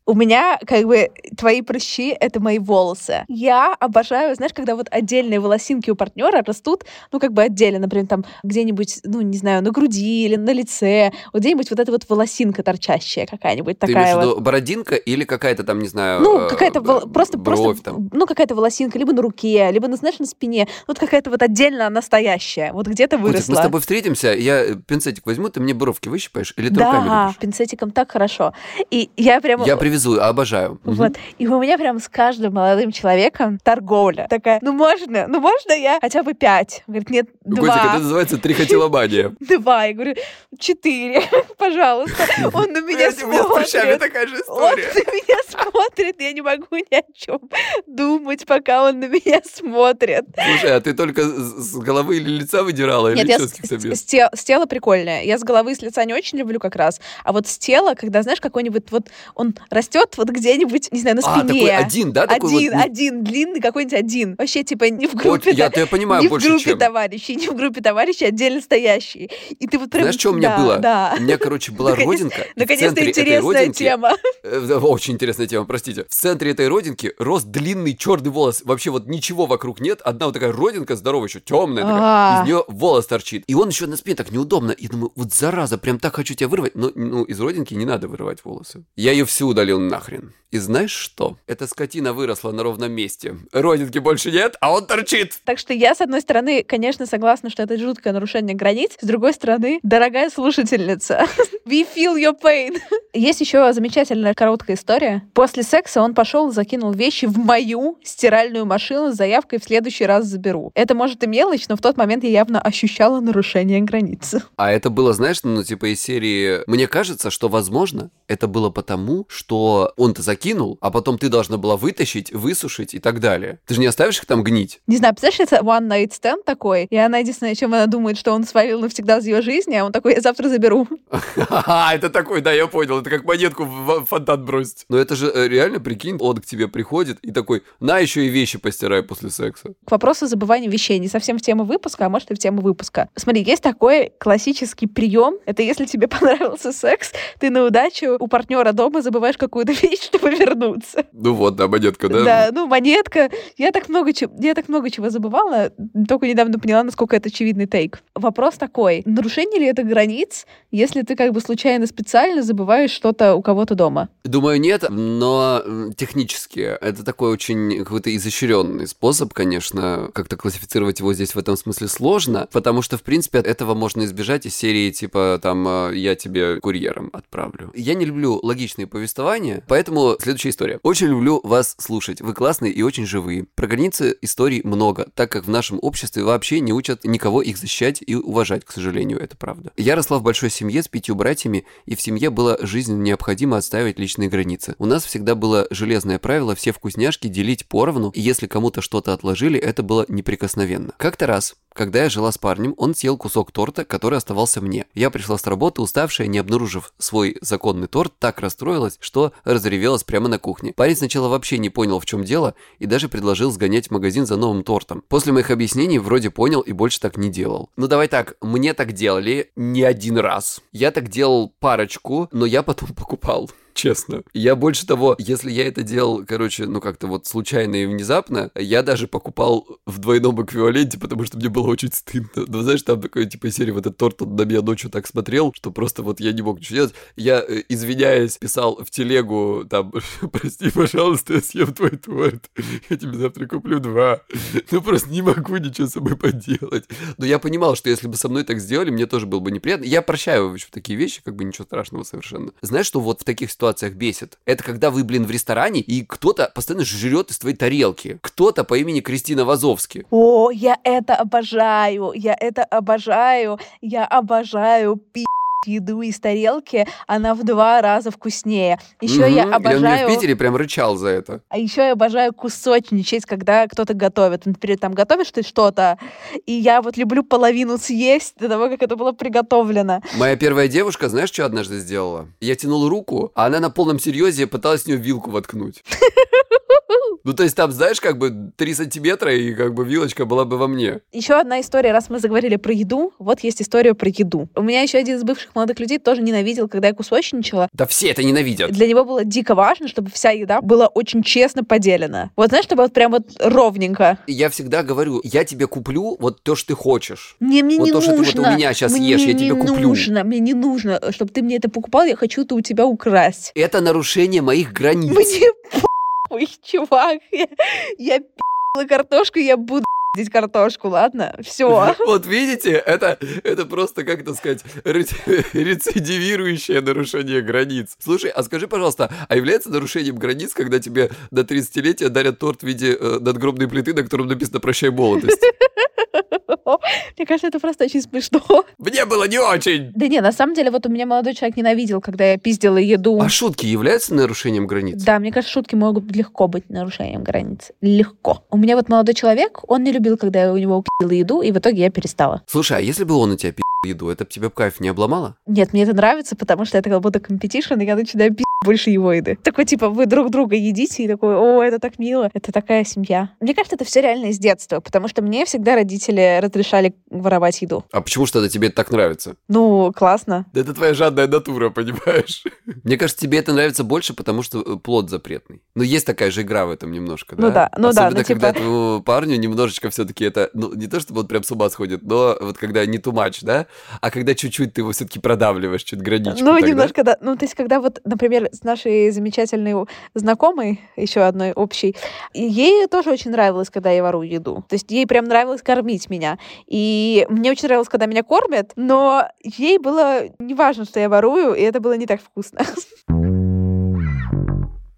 У меня, как бы, твои прыщи — это мои волосы. Я обожаю, знаешь, когда вот отдельные волосинки у партнера растут, ну, как бы отдельно, например, там где-нибудь, ну, не знаю, на груди или на лице, вот где-нибудь вот эта вот волосинка торчащая какая-нибудь Ты такая имеешь в вот. виду бородинка или какая-то там, не знаю, Ну, э, какая-то э, просто, бровь просто, там? ну, какая-то волосинка, либо на руке, либо, ну, знаешь, на спине. Вот какая-то вот отдельно настоящая, вот где-то выросла. мы с тобой встретимся, я э, пинцетик возьму, ты мне бровки выщипаешь или ты руками Да, пинцетиком так хорошо. И я прямо... Я привезу, обожаю. Мгм. Вот. И у меня прям с каждым молодым человеком торговля. Такая, ну можно, ну можно я хотя бы пять? Он Говорит, нет, Ну, два. Котик, это называется трихотиломания. Два. Я говорю, четыре, пожалуйста. Он на меня Блядь, у меня с смотрит. такая же Он история. на меня смотрит, я не могу ни о чем думать, пока он на меня смотрит. Слушай, а ты только с головы или лица выдирала, или Нет, я что с, каких-то с- тела прикольная. Я с головы и с лица не очень люблю как раз. А вот с тела, когда, знаешь, какой-нибудь вот он растет вот где-нибудь, не знаю, на А, спине. такой один, да? Такой вот один, не- один, длинный какой-нибудь один. Вообще, типа, не в Вот группе, я да, я понимаю не в больше, группе чем. товарищей, не в группе товарищей, отдельно стоящий. И ты вот прям... Знаешь, что у меня да, было? Да. У меня, короче, была родинка. в Наконец-то интересная тема. Э, Очень интересная тема, простите. В центре этой родинки рос длинный черный волос. Вообще вот ничего вокруг нет. Одна вот такая родинка здоровая, еще темная такая. А. Из нее волос торчит. И он еще на спине так неудобно. И думаю, вот зараза, прям так хочу тебя вырвать. Но ну, из родинки не надо вырывать волосы. Я ее всю удалил нахрен. И знаешь что? Эта скотина выросла на ровном месте. Родинки больше нет, а он торчит. Так что я, с одной стороны, конечно, согласна, что это жуткое нарушение границ. С другой стороны, дорогая слушательница, we feel your pain. Есть еще замечательная короткая история. После секса он пошел и закинул вещи в мою стиральную машину с заявкой «в следующий раз заберу». Это, может, и мелочь, но в тот момент я явно ощущала нарушение границ. А это было, знаешь, ну, типа из серии... Мне кажется, что, возможно, это было потому, что он-то закинул, а потом ты должна была вытащить, высушить и так далее. Ты же не оставишь их там гнить? Не знаю, представляешь, это one night stand такой, и она единственное, о чем она думает, что он свалил навсегда из ее жизни, а он такой, я завтра заберу. Это такой, да, я понял, это как монетку в фонтан бросить. Но это же э, реально, прикинь, он к тебе приходит и такой, на, еще и вещи постирай после секса. К вопросу забывания вещей. Не совсем в тему выпуска, а может и в тему выпуска. Смотри, есть такой классический прием. Это если тебе понравился секс, ты на удачу у партнера дома забываешь какую-то вещь, чтобы вернуться. Ну вот, да, монетка, да? Да, ну, монетка. Я так много я так много чего забывала, только недавно поняла, насколько это очевидный тейк. Вопрос такой, нарушение ли это границ, если ты как бы случайно специально забываешь что-то у кого-то дома? Думаю, нет, но технически это такой очень какой-то изощренный способ, конечно, как-то классифицировать его здесь в этом смысле сложно, потому что, в принципе, от этого можно избежать из серии типа там э, «я тебе курьером отправлю». Я не люблю логичные повествования, поэтому следующая история. Очень люблю вас слушать, вы классные и очень живые. Про границы историй много, так как в нашем обществе вообще не учат никого их защищать и уважать, к сожалению, это правда. Я росла в большой семье с пятью братьями, и в семье было жизненно необходимо отстаивать личные границы. У нас всегда было железное правило все вкусняшки делить поровну, и если кому-то что-то отложили, это было неприкосновенно. Как-то раз, когда я жила с парнем, он съел кусок торта, который оставался мне. Я пришла с работы, уставшая, не обнаружив свой законный торт, так расстроилась, что разревелась прямо на кухне. Парень сначала вообще не понял, в чем дело, и даже предложил сгонять в магазин за новым тортом. После моих объяснений вроде понял и больше так не делал. Ну давай так, мне так делали не один раз. Я так делал парочку, но я потом покупал. Честно. Я больше того, если я это делал, короче, ну как-то вот случайно и внезапно, я даже покупал в двойном эквиваленте, потому что мне было очень стыдно. Ну, знаешь, там такой, типа, серии, вот этот торт, он на меня ночью так смотрел, что просто вот я не мог ничего делать. Я, э, извиняясь, писал в телегу, там, прости, пожалуйста, я съем твой торт, я тебе завтра куплю два. Ну, просто не могу ничего с собой поделать. Но я понимал, что если бы со мной так сделали, мне тоже было бы неприятно. Я прощаю вообще такие вещи, как бы ничего страшного совершенно. Знаешь, что вот в таких ситуациях бесит? Это когда вы, блин, в ресторане, и кто-то постоянно жрет из твоей тарелки. Кто-то по имени Кристина Вазовски. О, я это обожаю, я это обожаю, я обожаю пи***ть еду из тарелки, она в два раза вкуснее. Еще я Мгм. Или обожаю... он мне в Питере прям рычал за это. А еще я обожаю кусочничать, когда кто-то готовит. Например, там готовишь ты что-то, и я вот люблю половину съесть до того, как это было приготовлено. Моя первая девушка, знаешь, что однажды сделала? Я тянул руку, а она на полном серьезе пыталась в нее вилку воткнуть. Ну, то есть там, знаешь, как бы 3 сантиметра, и как бы вилочка была бы во мне. Еще одна история, раз мы заговорили про еду, вот есть история про еду. У меня еще один из бывших молодых людей тоже ненавидел, когда я кусочничала. Да все это ненавидят. Для него было дико важно, чтобы вся еда была очень честно поделена. Вот знаешь, чтобы вот прям вот ровненько. Я всегда говорю, я тебе куплю вот то, что ты хочешь. Не, мне Вот не то, что ты вот нужно. у меня щас мне ешь, я не тебе куплю. нужно, мне не нужно, чтобы ты мне это покупал, я хочу это у тебя украсть. Это нарушение моих границ. Мне похуй, чувак. Я, я пи***ла картошку, я буду пиздить картошку, ладно? Все. Вот видите, это, это просто, как это сказать, реци- рецидивирующее нарушение границ. Слушай, а скажи, пожалуйста, а является нарушением границ, когда тебе до 30-летия дарят торт в виде э, надгробной плиты, на котором написано «Прощай молодость»? Мне кажется, это просто очень смешно. Мне было не очень! Да не, на самом деле, вот у меня молодой человек ненавидел, когда я пиздила еду. А шутки являются нарушением границ? Да, мне кажется, шутки могут легко быть нарушением границ. Легко. У меня вот молодой человек, он не любил, когда я у него пиздила еду, и в итоге я перестала. Слушай, а если бы он у тебя пиздил еду, это тебя кайф не обломало? Нет, мне это нравится, потому что это как будто competition, и я начинаю пиздить больше его еды. Такой, типа, вы друг друга едите, и такой, о, это так мило, это такая семья. Мне кажется, это все реально из детства, потому что мне всегда родители разрешали воровать еду. А почему что-то тебе это так нравится? Ну, классно. Да это твоя жадная натура, понимаешь? Мне кажется, тебе это нравится больше, потому что э, плод запретный. Но есть такая же игра в этом немножко, да? Ну да, ну да, Особенно, ну когда типа- парню немножечко все таки это, ну, не то, чтобы он прям с ума сходит, но вот когда не too much, да? А когда чуть-чуть ты его все таки продавливаешь, чуть граничку ну, тогда. немножко, да. Ну, то есть, когда вот, например, с нашей замечательной знакомой, еще одной общей, ей тоже очень нравилось, когда я ворую еду. То есть, ей прям нравилось кормить меня. И мне очень нравилось, когда меня кормят, но ей было не важно, что я ворую, и это было не так вкусно.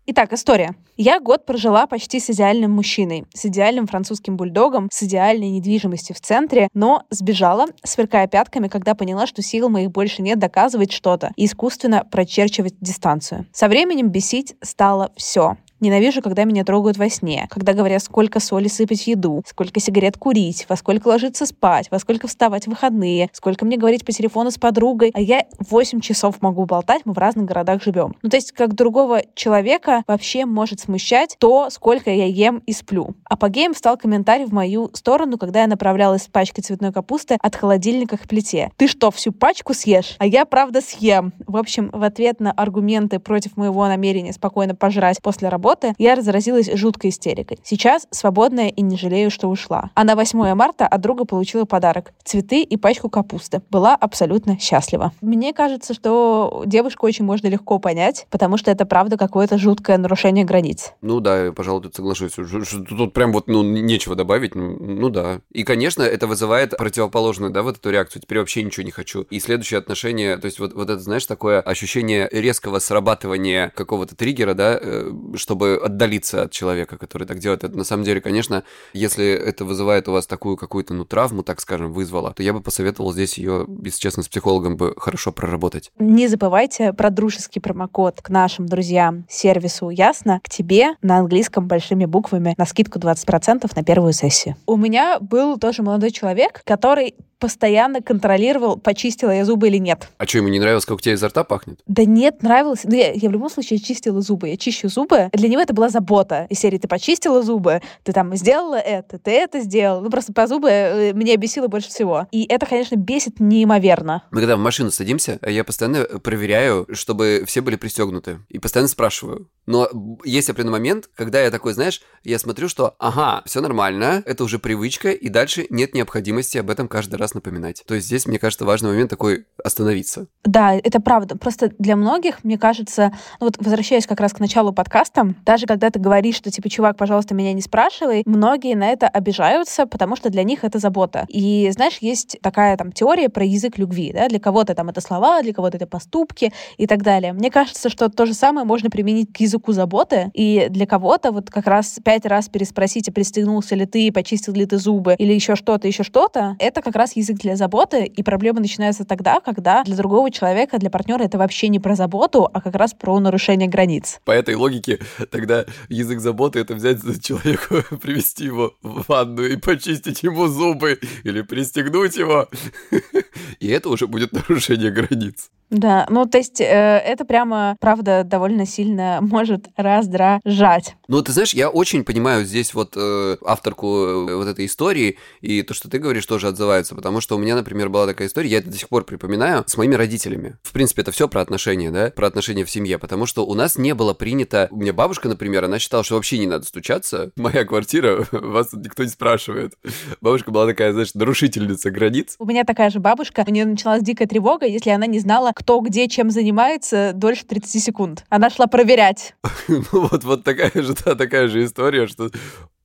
Итак, история. Я год прожила почти с идеальным мужчиной, с идеальным французским бульдогом, с идеальной недвижимостью в центре, но сбежала, сверкая пятками, когда поняла, что сил моих больше нет доказывать что-то и искусственно прочерчивать дистанцию. Со временем бесить стало все. Ненавижу, когда меня трогают во сне, когда говорят, сколько соли сыпать в еду, сколько сигарет курить, во сколько ложиться спать, во сколько вставать в выходные, сколько мне говорить по телефону с подругой, а я 8 часов могу болтать, мы в разных городах живем. Ну, то есть, как другого человека вообще может смущать то, сколько я ем и сплю. Апогеем стал комментарий в мою сторону, когда я направлялась с пачкой цветной капусты от холодильника к плите. Ты что, всю пачку съешь? А я, правда, съем. В общем, в ответ на аргументы против моего намерения спокойно пожрать после работы, я разразилась жуткой истерикой. Сейчас свободная и не жалею, что ушла. А на 8 марта от друга получила подарок. Цветы и пачку капусты. Была абсолютно счастлива. Мне кажется, что девушку очень можно легко понять, потому что это правда какое-то жуткое нарушение границ. Ну да, пожалуй, тут соглашусь. Тут прям вот, ну, нечего добавить. Ну, ну да. И, конечно, это вызывает противоположную, да, вот эту реакцию. Теперь вообще ничего не хочу. И следующее отношение, то есть вот, вот это, знаешь, такое ощущение резкого срабатывания какого-то триггера, да, э, чтобы отдалиться от человека, который так делает. Это на самом деле, конечно, если это вызывает у вас такую какую-то, ну, травму, так скажем, вызвало, то я бы посоветовал здесь ее, если честно, с психологом бы хорошо проработать. Не забывайте про дружеский промокод к нашим друзьям сервису Ясно, к тебе на английском большими буквами на скидку 20% на первую сессию. У меня был тоже молодой человек, который постоянно контролировал, почистила я зубы или нет. А что, ему не нравилось, как у тебя изо рта пахнет? Да нет, нравилось. Ну, я, я в любом случае чистила зубы. Я чищу зубы. Для него это была забота. Из серии ты почистила зубы, ты там сделала это, ты это сделал. Ну, просто по зубы э, меня бесило больше всего. И это, конечно, бесит неимоверно. Мы когда в машину садимся, я постоянно проверяю, чтобы все были пристегнуты. И постоянно спрашиваю. Но есть определенный момент, когда я такой, знаешь, я смотрю, что ага, все нормально, это уже привычка, и дальше нет необходимости об этом каждый раз напоминать. То есть здесь, мне кажется, важный момент такой остановиться. Да, это правда. Просто для многих, мне кажется, ну вот возвращаясь как раз к началу подкаста, даже когда ты говоришь, что типа, чувак, пожалуйста, меня не спрашивай, многие на это обижаются, потому что для них это забота. И знаешь, есть такая там теория про язык любви, да, для кого-то там это слова, для кого-то это поступки и так далее. Мне кажется, что то же самое можно применить к языку заботы, и для кого-то вот как раз пять раз переспросить, а пристегнулся ли ты, почистил ли ты зубы, или еще что-то, еще что-то, это как раз язык для заботы, и проблема начинается тогда, когда для другого человека, для партнера это вообще не про заботу, а как раз про нарушение границ. По этой логике тогда язык заботы — это взять человека, привести его в ванну и почистить ему зубы или пристегнуть его. И это уже будет нарушение границ. Да, ну то есть э, это прямо, правда, довольно сильно может раздражать. Ну, ты знаешь, я очень понимаю здесь вот э, авторку э, вот этой истории, и то, что ты говоришь, тоже отзывается, потому что у меня, например, была такая история, я это до сих пор припоминаю, с моими родителями. В принципе, это все про отношения, да, про отношения в семье, потому что у нас не было принято... У меня бабушка, например, она считала, что вообще не надо стучаться. Моя квартира, вас никто не спрашивает. Бабушка была такая, знаешь, нарушительница границ. У меня такая же бабушка, у нее началась дикая тревога, если она не знала, кто где чем занимается дольше 30 секунд. Она шла проверять. Ну вот, вот такая же, такая же история, что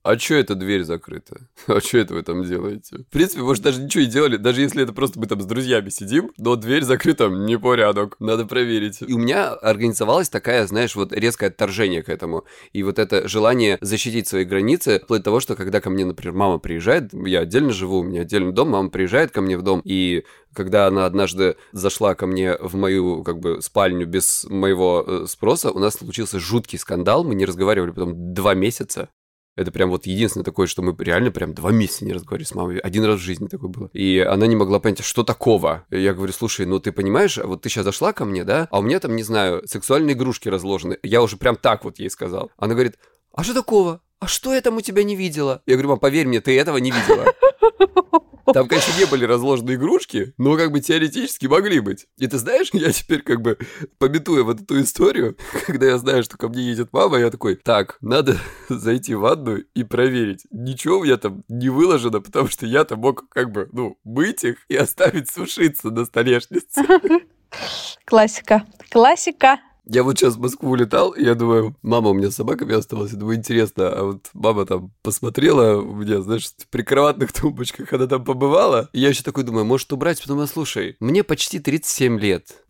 а чё эта дверь закрыта? А чё это вы там делаете? В принципе, может, даже ничего не делали, даже если это просто мы там с друзьями сидим, но дверь закрыта, не порядок, надо проверить. И у меня организовалась такая, знаешь, вот резкое отторжение к этому. И вот это желание защитить свои границы, вплоть до того, что когда ко мне, например, мама приезжает, я отдельно живу, у меня отдельный дом, мама приезжает ко мне в дом, и когда она однажды зашла ко мне в мою, как бы, спальню без моего э, спроса, у нас случился жуткий скандал, мы не разговаривали потом два месяца. Это прям вот единственное такое, что мы реально прям два месяца не разговаривали с мамой. Один раз в жизни такое было. И она не могла понять, что такого. Я говорю, слушай, ну ты понимаешь, вот ты сейчас зашла ко мне, да, а у меня там, не знаю, сексуальные игрушки разложены. Я уже прям так вот ей сказал. Она говорит, а что такого? А что я там у тебя не видела? Я говорю, мам, поверь мне, ты этого не видела. Там, конечно, не были разложены игрушки, но как бы теоретически могли быть. И ты знаешь, я теперь как бы, пометуя вот эту историю, когда я знаю, что ко мне едет мама, я такой, так, надо зайти в ванну и проверить. Ничего у меня там не выложено, потому что я-то мог как бы, ну, мыть их и оставить сушиться на столешнице. Классика. Классика. Я вот сейчас в Москву улетал, и я думаю, мама у меня с собаками осталась, я думаю, интересно, а вот мама там посмотрела у меня, знаешь, в прикроватных тумбочках, она там побывала, и я еще такой думаю, может убрать, потом, а слушай, мне почти 37 лет,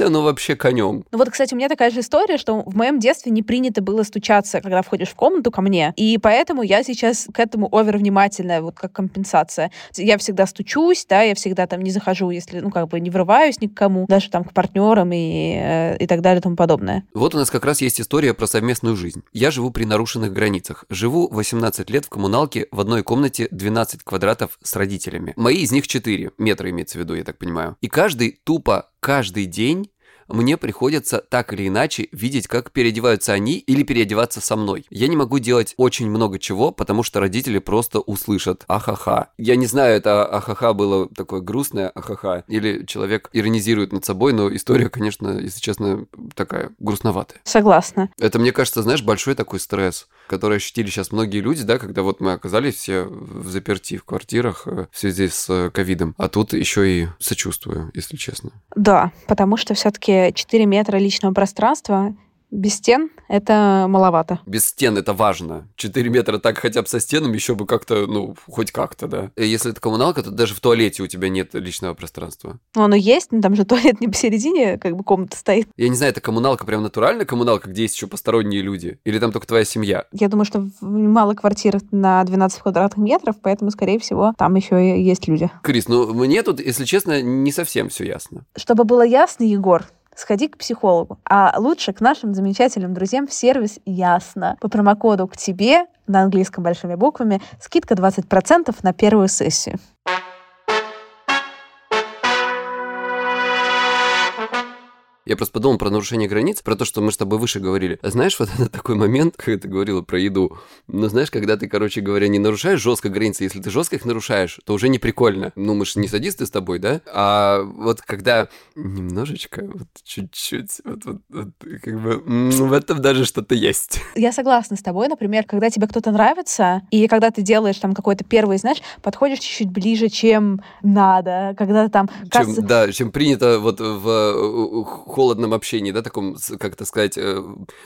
оно вообще конем. Ну вот, кстати, у меня такая же история, что в моем детстве не принято было стучаться, когда входишь в комнату ко мне, и поэтому я сейчас к этому овер внимательная, вот как компенсация. Я всегда стучусь, да, я всегда там не захожу, если, ну, как бы не врываюсь ни к кому, даже там к партнерам и, э, и так далее и тому подобное. Вот у нас как раз есть история про совместную жизнь. Я живу при нарушенных границах. Живу 18 лет в коммуналке в одной комнате 12 квадратов с родителями. Мои из них 4 метра имеется в виду, я так понимаю. И каждый тупо каждый день мне приходится так или иначе видеть, как переодеваются они или переодеваться со мной. Я не могу делать очень много чего, потому что родители просто услышат ахаха. Я не знаю, это ахаха было такое грустное ахаха, или человек иронизирует над собой, но история, конечно, если честно, такая грустноватая. Согласна. Это, мне кажется, знаешь, большой такой стресс, который ощутили сейчас многие люди, да, когда вот мы оказались все в заперти в квартирах э, в связи с э, ковидом. А тут еще и сочувствую, если честно. Да, потому что все-таки 4 метра личного пространства без стен это маловато. Без стен это важно. 4 метра так хотя бы со стенами еще бы как-то, ну, хоть как-то, да. Если это коммуналка, то даже в туалете у тебя нет личного пространства. Ну, оно есть, но там же туалет не посередине, как бы комната стоит. Я не знаю, это коммуналка прям натуральная коммуналка, где есть еще посторонние люди? Или там только твоя семья? Я думаю, что мало квартир на 12 квадратных метров, поэтому, скорее всего, там еще и есть люди. Крис, ну, мне тут, если честно, не совсем все ясно. Чтобы было ясно, Егор, сходи к психологу. А лучше к нашим замечательным друзьям в сервис Ясно. По промокоду к тебе на английском большими буквами скидка 20% на первую сессию. Я просто подумал про нарушение границ, про то, что мы с тобой выше говорили. А знаешь, вот это такой момент, когда ты говорила про еду. Но знаешь, когда ты, короче говоря, не нарушаешь жестко границы, если ты жестко их нарушаешь, то уже не прикольно. Ну, мы же не садисты с тобой, да? А вот когда немножечко, вот чуть-чуть, вот, вот, вот как бы в этом даже что-то есть. Я согласна с тобой, например, когда тебе кто-то нравится, и когда ты делаешь там какой-то первый, знаешь, подходишь чуть-чуть ближе, чем надо, когда там... Чем, кажется... Да, чем принято вот в холодном общении, да, таком, как это сказать, э,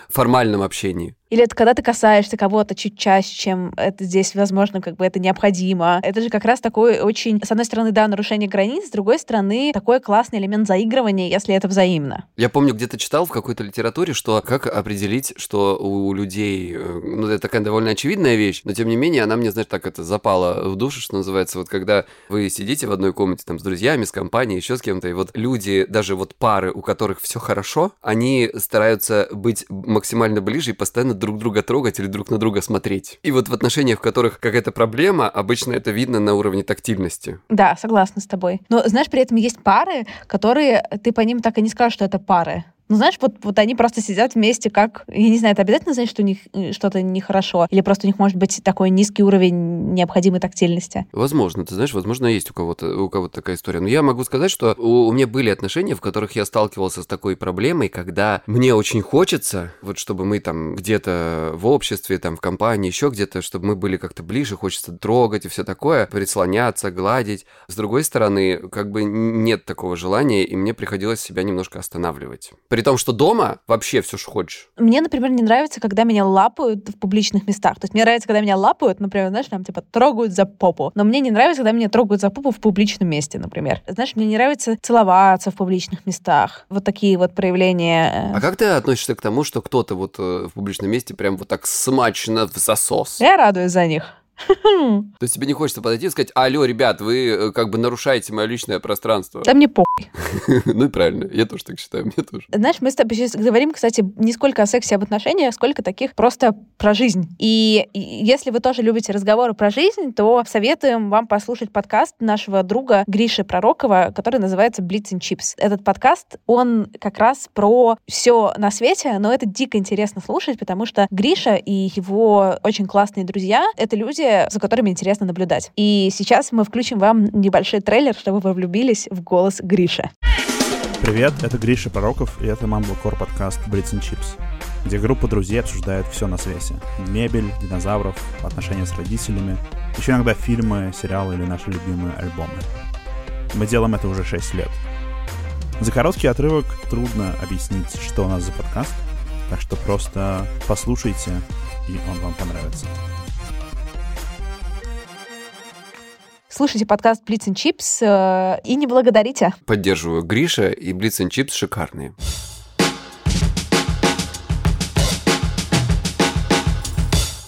формальном общении. Или это когда ты касаешься кого-то чуть чаще, чем это здесь, возможно, как бы это необходимо. Это же как раз такой очень, с одной стороны, да, нарушение границ, с другой стороны, такой классный элемент заигрывания, если это взаимно. Я помню, где-то читал в какой-то литературе, что как определить, что у людей, э, ну, это такая довольно очевидная вещь, но тем не менее она мне, знаешь, так это запала в душу, что называется, вот когда вы сидите в одной комнате там с друзьями, с компанией, еще с кем-то, и вот люди, даже вот пары, у которых все хорошо, они стараются быть максимально ближе и постоянно друг друга трогать или друг на друга смотреть. И вот в отношениях, в которых какая-то проблема, обычно это видно на уровне тактильности. Да, согласна с тобой. Но, знаешь, при этом есть пары, которые ты по ним так и не скажешь, что это пары. Ну, знаешь, вот, вот они просто сидят вместе, как... Я не знаю, это обязательно значит, что у них э, что-то нехорошо? Или просто у них может быть такой низкий уровень необходимой тактильности? Возможно, ты знаешь, возможно, есть у кого-то у кого-то такая история. Но я могу сказать, что у, у меня были отношения, в которых я сталкивался с такой проблемой, когда мне очень хочется, вот чтобы мы там где-то в обществе, там в компании, еще где-то, чтобы мы были как-то ближе, хочется трогать и все такое, прислоняться, гладить. С другой стороны, как бы нет такого желания, и мне приходилось себя немножко останавливать. При том, что дома вообще все, что хочешь. Мне, например, не нравится, когда меня лапают в публичных местах. То есть мне нравится, когда меня лапают, например, знаешь, там типа трогают за попу. Но мне не нравится, когда меня трогают за попу в публичном месте, например. Знаешь, мне не нравится целоваться в публичных местах. Вот такие вот проявления. Э. А как ты относишься к тому, что кто-то вот э, в публичном месте прям вот так смачно в засос? Я радуюсь за них. То есть тебе не хочется подойти и сказать, алло, ребят, вы э, как бы нарушаете мое личное пространство. Да мне похуй. Ну и правильно, я тоже так считаю, мне тоже. Знаешь, мы с тобой сейчас говорим, кстати, не сколько о сексе, об отношениях, сколько таких просто про жизнь. И если вы тоже любите разговоры про жизнь, то советуем вам послушать подкаст нашего друга Гриши Пророкова, который называется Blitz and Chips. Этот подкаст, он как раз про все на свете, но это дико интересно слушать, потому что Гриша и его очень классные друзья — это люди, за которыми интересно наблюдать. И сейчас мы включим вам небольшой трейлер, чтобы вы влюбились в голос Гриши. Привет, это Гриша Пороков, и это Mumblecore подкаст Brits and Chips, где группа друзей обсуждает все на свете. Мебель, динозавров, отношения с родителями, еще иногда фильмы, сериалы или наши любимые альбомы. Мы делаем это уже 6 лет. За короткий отрывок трудно объяснить, что у нас за подкаст, так что просто послушайте, и он вам понравится. Слушайте подкаст Blitz and Chips и не благодарите. Поддерживаю Гриша и Blitz and Chips шикарные.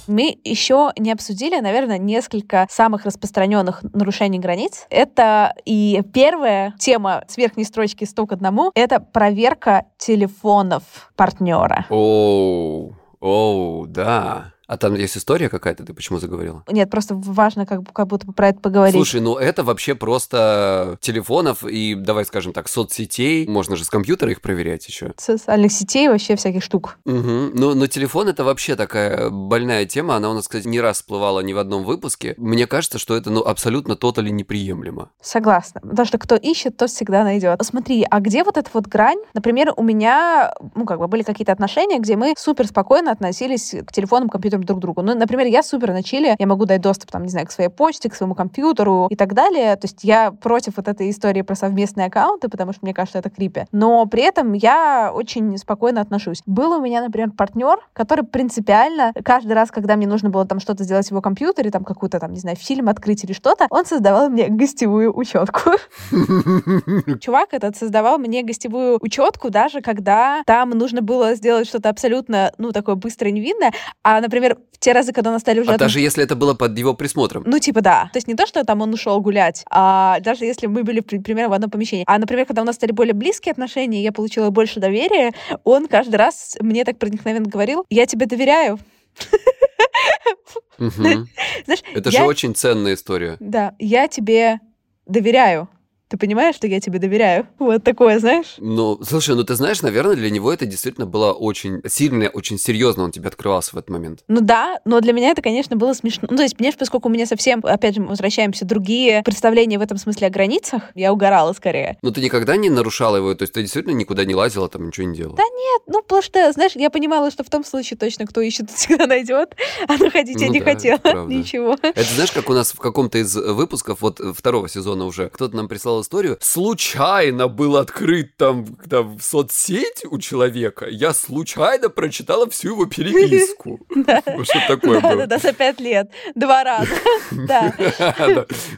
Мы еще не обсудили, наверное, несколько самых распространенных нарушений границ. Это и первая тема с верхней строчки «100 к одному» — это проверка телефонов партнера. Оу, оу, да. А там есть история какая-то, ты почему заговорила? Нет, просто важно как, как будто про это поговорить. Слушай, ну это вообще просто телефонов и, давай скажем так, соцсетей. Можно же с компьютера их проверять еще. Социальных сетей, вообще всяких штук. Угу. Но, но телефон это вообще такая больная тема. Она у нас, кстати, не раз всплывала ни в одном выпуске. Мне кажется, что это ну, абсолютно тотали неприемлемо. Согласна. Потому что кто ищет, тот всегда найдет. Смотри, а где вот эта вот грань? Например, у меня, ну, как бы были какие-то отношения, где мы супер спокойно относились к телефонам, компьютерам компьютером друг другу. Ну, например, я супер на чили, я могу дать доступ, там, не знаю, к своей почте, к своему компьютеру и так далее. То есть я против вот этой истории про совместные аккаунты, потому что мне кажется, это крипи. Но при этом я очень спокойно отношусь. Был у меня, например, партнер, который принципиально каждый раз, когда мне нужно было там что-то сделать в его компьютере, там какую-то там, не знаю, фильм открыть или что-то, он создавал мне гостевую учетку. Чувак этот создавал мне гостевую учетку, даже когда там нужно было сделать что-то абсолютно, ну, такое быстрое и невинное. А, например, например, в те разы, когда у нас стали уже... А даже если это было под его присмотром? Ну, типа, да. То есть не то, что там он ушел гулять, а даже если мы были, примерно, в одном помещении. А, например, когда у нас стали более близкие отношения, я получила больше доверия, он каждый раз мне так проникновенно говорил, я тебе доверяю. Знаешь, это же очень ценная история. Да, я тебе доверяю ты понимаешь, что я тебе доверяю? Вот такое, знаешь? Ну, слушай, ну ты знаешь, наверное, для него это действительно было очень сильно, очень серьезно он тебе открывался в этот момент. Ну да, но для меня это, конечно, было смешно. Ну, то есть, понимаешь, поскольку у меня совсем, опять же, возвращаемся, другие представления в этом смысле о границах, я угорала скорее. Но ты никогда не нарушала его? То есть ты действительно никуда не лазила, там ничего не делала? Да нет, ну, потому что, знаешь, я понимала, что в том случае точно кто ищет, всегда найдет, а находить ну, я не да, хотела ничего. Это знаешь, как у нас в каком-то из выпусков, вот второго сезона уже, кто-то нам прислал рассказал историю, случайно был открыт там, там соцсеть у человека, я случайно прочитала всю его переписку. Что такое было? Да-да-да, за пять лет. Два раза. Да.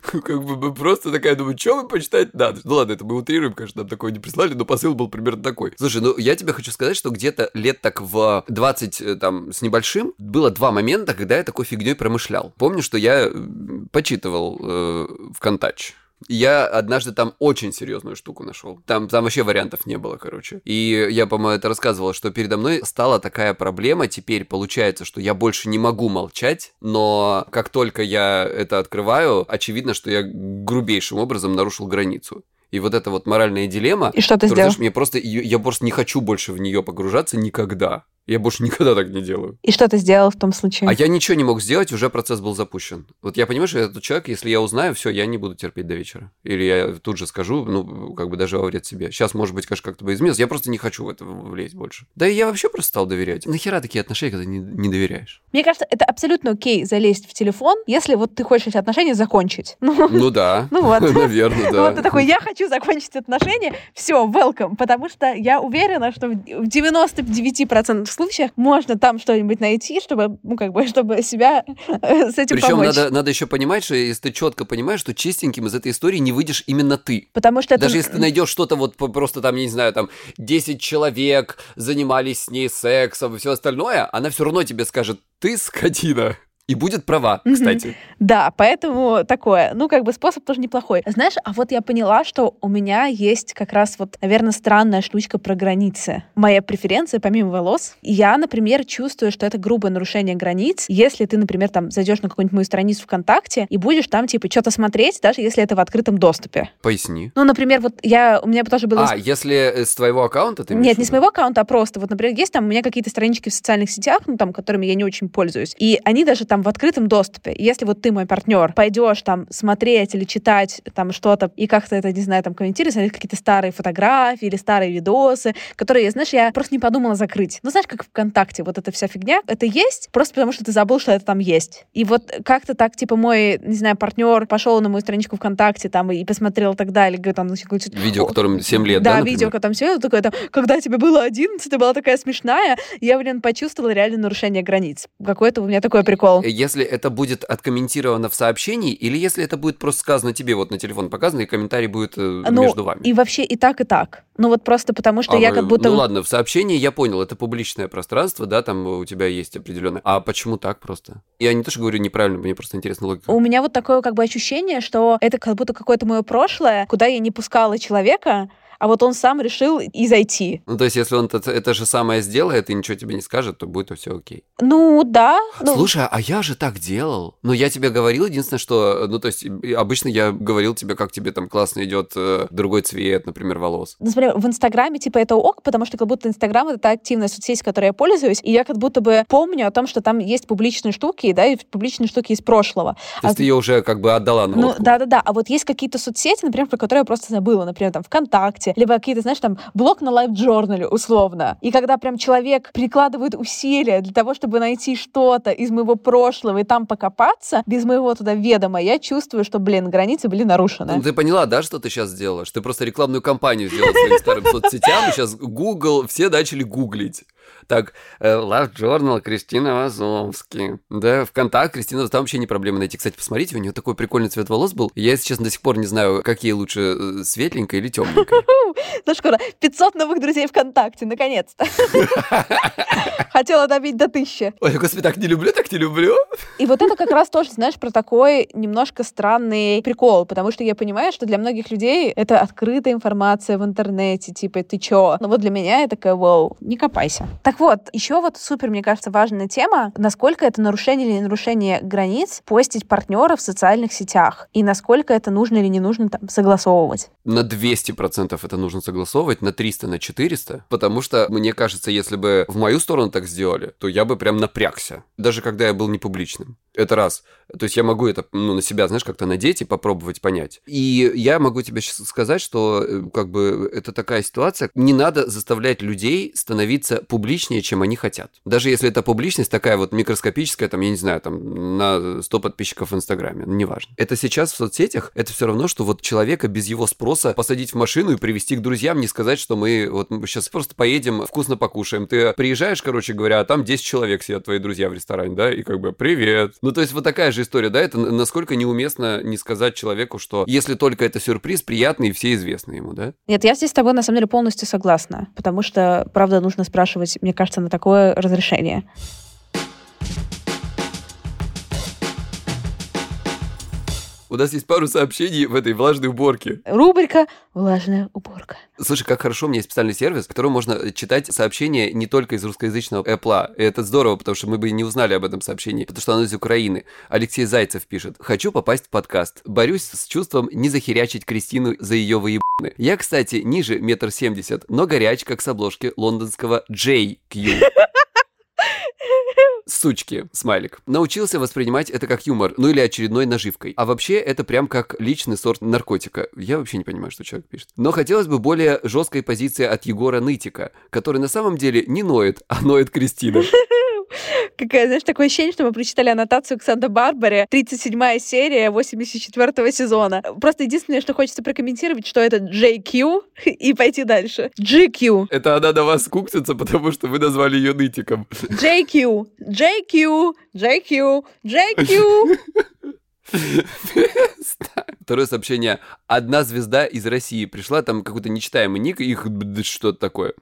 Как бы просто такая, думаю, что вы почитать надо? Ну ладно, это мы утрируем, конечно, нам такое не прислали, но посыл был примерно такой. Слушай, ну я тебе хочу сказать, что где-то лет так в 20 э, там с небольшим было два момента, когда я такой фигней промышлял. Помню, что я почитывал э, ВКонтач. Я однажды там очень серьезную штуку нашел. Там, там вообще вариантов не было, короче. И я, по-моему, это рассказывал, что передо мной стала такая проблема. Теперь получается, что я больше не могу молчать, но как только я это открываю, очевидно, что я грубейшим образом нарушил границу. И вот эта вот моральная дилемма... И что ты сделал? знаешь, мне просто, я просто не хочу больше в нее погружаться никогда. Я больше никогда так не делаю. И что ты сделал в том случае? А я ничего не мог сделать, уже процесс был запущен. Вот я понимаю, что этот человек, если я узнаю, все, я не буду терпеть до вечера. Или я тут же скажу, ну, как бы даже во вред себе. Сейчас, может быть, конечно, как-то бы изменилось. Я просто не хочу в это влезть больше. Да и я вообще просто стал доверять. Нахера такие отношения, когда не, не доверяешь? Мне кажется, это абсолютно окей залезть в телефон, если вот ты хочешь эти отношения закончить. Ну, Ну да. Ну вот. Наверное, Вот ты да. такой, я хочу закончить отношения, все, welcome, потому что я уверена, что в в 99% случаях можно там что-нибудь найти, чтобы, ну, как бы, чтобы себя э, с этим Причем помочь. надо, надо еще понимать, что если ты четко понимаешь, что чистеньким из этой истории не выйдешь именно ты. Потому что это... Даже если ты найдешь что-то вот просто там, я не знаю, там 10 человек занимались с ней сексом и все остальное, она все равно тебе скажет, ты скотина. И будет права, кстати. Да, поэтому такое. Ну, как бы способ тоже неплохой. Знаешь, а вот я поняла, что у меня есть как раз вот, наверное, странная штучка про границы. Моя преференция, помимо волос, я, например, чувствую, что это грубое нарушение границ, если ты, например, там зайдешь на какую-нибудь мою страницу ВКонтакте и будешь там, типа, что-то смотреть, даже если это в открытом доступе. Поясни. Ну, например, вот я, у меня тоже было... А, если э, с твоего аккаунта ты Нет, не с моего аккаунта, а просто. Вот, например, есть там у меня какие-то странички в социальных сетях, ну, там, которыми я не очень пользуюсь. И они даже там в открытом доступе. Если вот ты мой партнер, пойдешь там смотреть или читать там что-то и как-то это, не знаю, там комментировать, смотреть какие-то старые фотографии или старые видосы, которые, знаешь, я просто не подумала закрыть. Ну, знаешь, как ВКонтакте, вот эта вся фигня, это есть просто потому, что ты забыл, что это там есть. И вот как-то так, типа, мой, не знаю, партнер пошел на мою страничку ВКонтакте там и посмотрел и так далее, говорит, там, ну, Видео, «О, которым 7 лет, да, да, например? видео, когда там все, такое там, когда тебе было 11, ты была такая смешная, я, блин, почувствовала реально нарушение границ. Какой-то у меня такой прикол. Если это будет откомментировано в сообщении, или если это будет просто сказано тебе, вот на телефон показано, и комментарий будет э, Ну, между вами. И вообще и так, и так. Ну вот просто потому, что А я вы- как будто... Ну ладно, в сообщении я понял, это публичное пространство, да, там у тебя есть определенное. А почему так просто? Я не то, что говорю неправильно, мне просто интересна логика. У меня вот такое как бы ощущение, что это как будто какое-то мое прошлое, куда я не пускала человека, а вот он сам решил и зайти. Ну, то есть, если он это, это же самое сделает и ничего тебе не скажет, то будет все окей. Ну, да. ну, Слушай, а я же так делал. Ну, я тебе говорил, единственное, что, ну, то есть, обычно я говорил тебе, как тебе там классно идет э, другой цвет, например, волос. Ну, смотри, в Инстаграме, типа, это ок, потому что как будто Инстаграм — это та активная соцсеть, которой я пользуюсь, и я как будто бы помню о том, что там есть публичные штуки, да, и публичные штуки из прошлого. То есть, А ты ее уже как бы отдала на Ну, да-да-да. А вот есть какие-то соцсети, например, про которые я просто забыла. Например, там ВКонтакте, либо какие-то, знаешь, там блог на LiveJournal'е, условно. И когда прям человек прикладывает усилия для того, чтобы найти что-то из моего прошлого и там покопаться, без моего туда ведома, я чувствую, что, блин, границы были нарушены. Ну, ты поняла, да, что ты сейчас сделала? Что ты просто рекламную кампанию сделала своим старым соцсетям, сейчас Google, все начали гуглить. Так, э, Love Journal Кристина Вазовски. Да, ВКонтакте Кристина, там вообще не проблема найти. Кстати, посмотрите, у нее такой прикольный цвет волос был. Я, если честно, до сих пор не знаю, какие лучше, э, светленькая или темненькая. Скоро 500 новых друзей ВКонтакте, наконец-то. Хотела добить до тысячи. Ой, господи, так не люблю, так не люблю. И вот это как раз тоже, знаешь, про такой немножко странный прикол, потому что я понимаю, что для многих людей это открытая информация в интернете, типа, ты чё? Но вот для меня я такая, вау, не копайся. Так вот, еще вот супер, мне кажется, важная тема, насколько это нарушение или нарушение границ постить партнера в социальных сетях, и насколько это нужно или не нужно там согласовывать. На 200% это нужно согласовывать, на 300, на 400, потому что, мне кажется, если бы в мою сторону так сделали, то я бы прям напрягся, даже когда я был не публичным. Это раз. То есть я могу это ну, на себя, знаешь, как-то надеть и попробовать понять. И я могу тебе щас сказать, что э, как бы это такая ситуация, не надо заставлять людей становиться публичными публичнее, чем они хотят. Даже если эта публичность такая вот микроскопическая, там, я не знаю, там, на 100 подписчиков в Инстаграме, ну, неважно. Это сейчас в соцсетях, это все равно, что вот человека без его спроса посадить в машину и привести к друзьям, не сказать, что мы вот мы сейчас просто поедем, вкусно покушаем. Ты приезжаешь, короче говоря, а там 10 человек сидят, твои друзья в ресторане, да, и как бы «Привет». Ну, то есть вот такая же история, да, это насколько неуместно не сказать человеку, что если только это сюрприз, приятный и все известны ему, да? Нет, я здесь с тобой на самом деле полностью согласна, потому что, правда, нужно спрашивать, мне кажется, на такое разрешение. У нас есть пару сообщений в этой влажной уборке. Рубрика «Влажная уборка». Слушай, как хорошо, у меня есть специальный сервис, в котором можно читать сообщения не только из русскоязычного Apple. И это здорово, потому что мы бы не узнали об этом сообщении, потому что оно из Украины. Алексей Зайцев пишет. «Хочу попасть в подкаст. Борюсь с чувством не захерячить Кристину за ее выебаны. Я, кстати, ниже метр семьдесят, но горяч, как с обложки лондонского JQ сучки, смайлик. Научился воспринимать это как юмор, ну или очередной наживкой. А вообще это прям как личный сорт наркотика. Я вообще не понимаю, что человек пишет. Но хотелось бы более жесткой позиции от Егора Нытика, который на самом деле не ноет, а ноет Кристина. Какая, знаешь, такое ощущение, что мы прочитали аннотацию к Санта-Барбаре, 37 серия 84 сезона. Просто единственное, что хочется прокомментировать, что это JQ, и пойти дальше. GQ. Это она на вас куксится, потому что вы назвали ее нытиком. JQ. JQ. JQ. JQ. Второе сообщение. Одна звезда из России пришла, там какой-то нечитаемый ник, их что-то такое.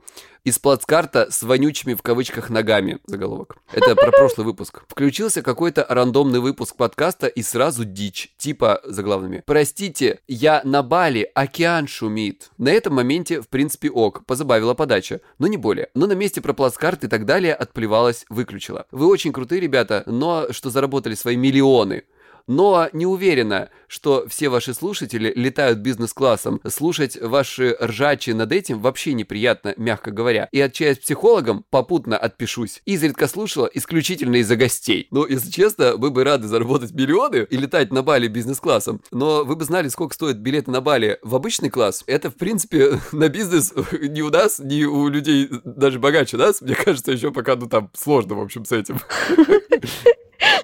Из плацкарта с вонючими в кавычках ногами. Заголовок. Это про прошлый выпуск. Включился какой-то рандомный выпуск подкаста и сразу дичь. Типа заглавными. Простите, я на Бали, океан шумит. На этом моменте, в принципе, ок. Позабавила подача. Но не более. Но на месте про плацкарт и так далее отплевалась, выключила. Вы очень крутые ребята, но что заработали свои миллионы но не уверена, что все ваши слушатели летают бизнес-классом. Слушать ваши ржачи над этим вообще неприятно, мягко говоря. И отчаясь психологом, попутно отпишусь. Изредка слушала исключительно из-за гостей. Но, если честно, вы бы рады заработать миллионы и летать на Бали бизнес-классом. Но вы бы знали, сколько стоят билеты на Бали в обычный класс. Это, в принципе, на бизнес не у нас, не у людей даже богаче нас. Мне кажется, еще пока, ну, там сложно, в общем, с этим.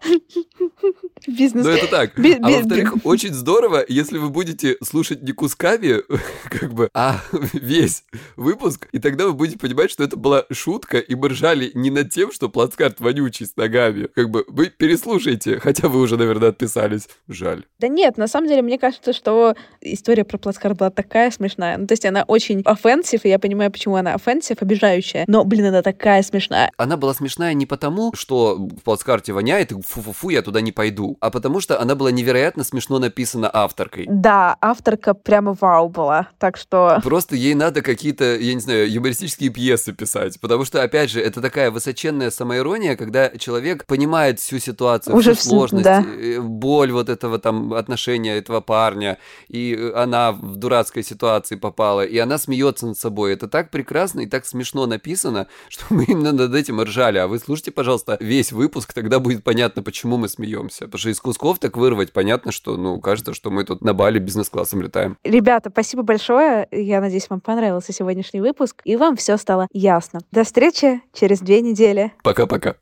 Бизнес. Это так. Би- а во-вторых, очень здорово, если вы будете слушать не кусками, как бы, а весь выпуск, и тогда вы будете понимать, что это была шутка, и мы ржали не над тем, что плацкарт вонючий с ногами. Как бы, вы переслушайте, хотя вы уже, наверное, отписались. Жаль. Да нет, на самом деле, мне кажется, что история про плацкарт была такая смешная. Ну, то есть она очень offensive, и я понимаю, почему она offensive, обижающая. Но, блин, она такая смешная. Она была смешная не потому, что в плацкарте воняет, и фу-фу-фу, я туда не пойду, а потому что она была невероятно смешно написана авторкой. Да, авторка прямо вау была, так что... Просто ей надо какие-то, я не знаю, юмористические пьесы писать, потому что, опять же, это такая высоченная самоирония, когда человек понимает всю ситуацию, Уже всю сложность, да. Боль вот этого там отношения этого парня, и она в дурацкой ситуации попала, и она смеется над собой. Это так прекрасно и так смешно написано, что мы именно над этим ржали. А вы слушайте, пожалуйста, весь выпуск, тогда будет понятно, почему мы смеемся. Потому что из кусков так вырвать, понятно, что, ну, кажется, что мы тут на Бали бизнес-классом летаем. Ребята, спасибо большое. Я надеюсь, вам понравился сегодняшний выпуск, и вам все стало ясно. До встречи через две недели. Пока-пока.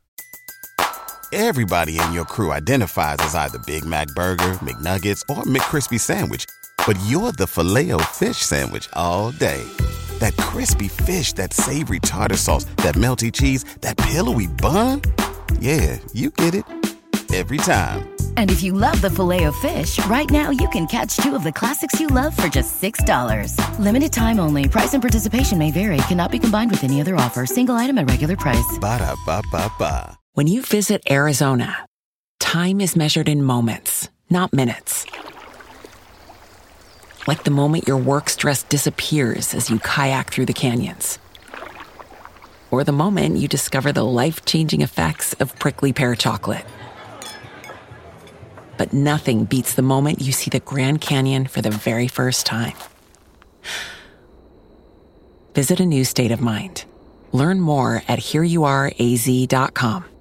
Everybody in your crew identifies as either Big Mac Burger, McNuggets, or McCrispy Sandwich. But you're the filet fish Sandwich all day. That crispy fish, that savory tartar sauce, that melty cheese, that pillowy bun. Yeah, you get it every time. And if you love the filet of fish, right now you can catch two of the classics you love for just $6. Limited time only. Price and participation may vary. Cannot be combined with any other offer. Single item at regular price. Ba da ba ba ba. When you visit Arizona, time is measured in moments, not minutes. Like the moment your work stress disappears as you kayak through the canyons. Or the moment you discover the life changing effects of prickly pear chocolate but nothing beats the moment you see the Grand Canyon for the very first time. Visit a new state of mind. Learn more at hereyouareaz.com.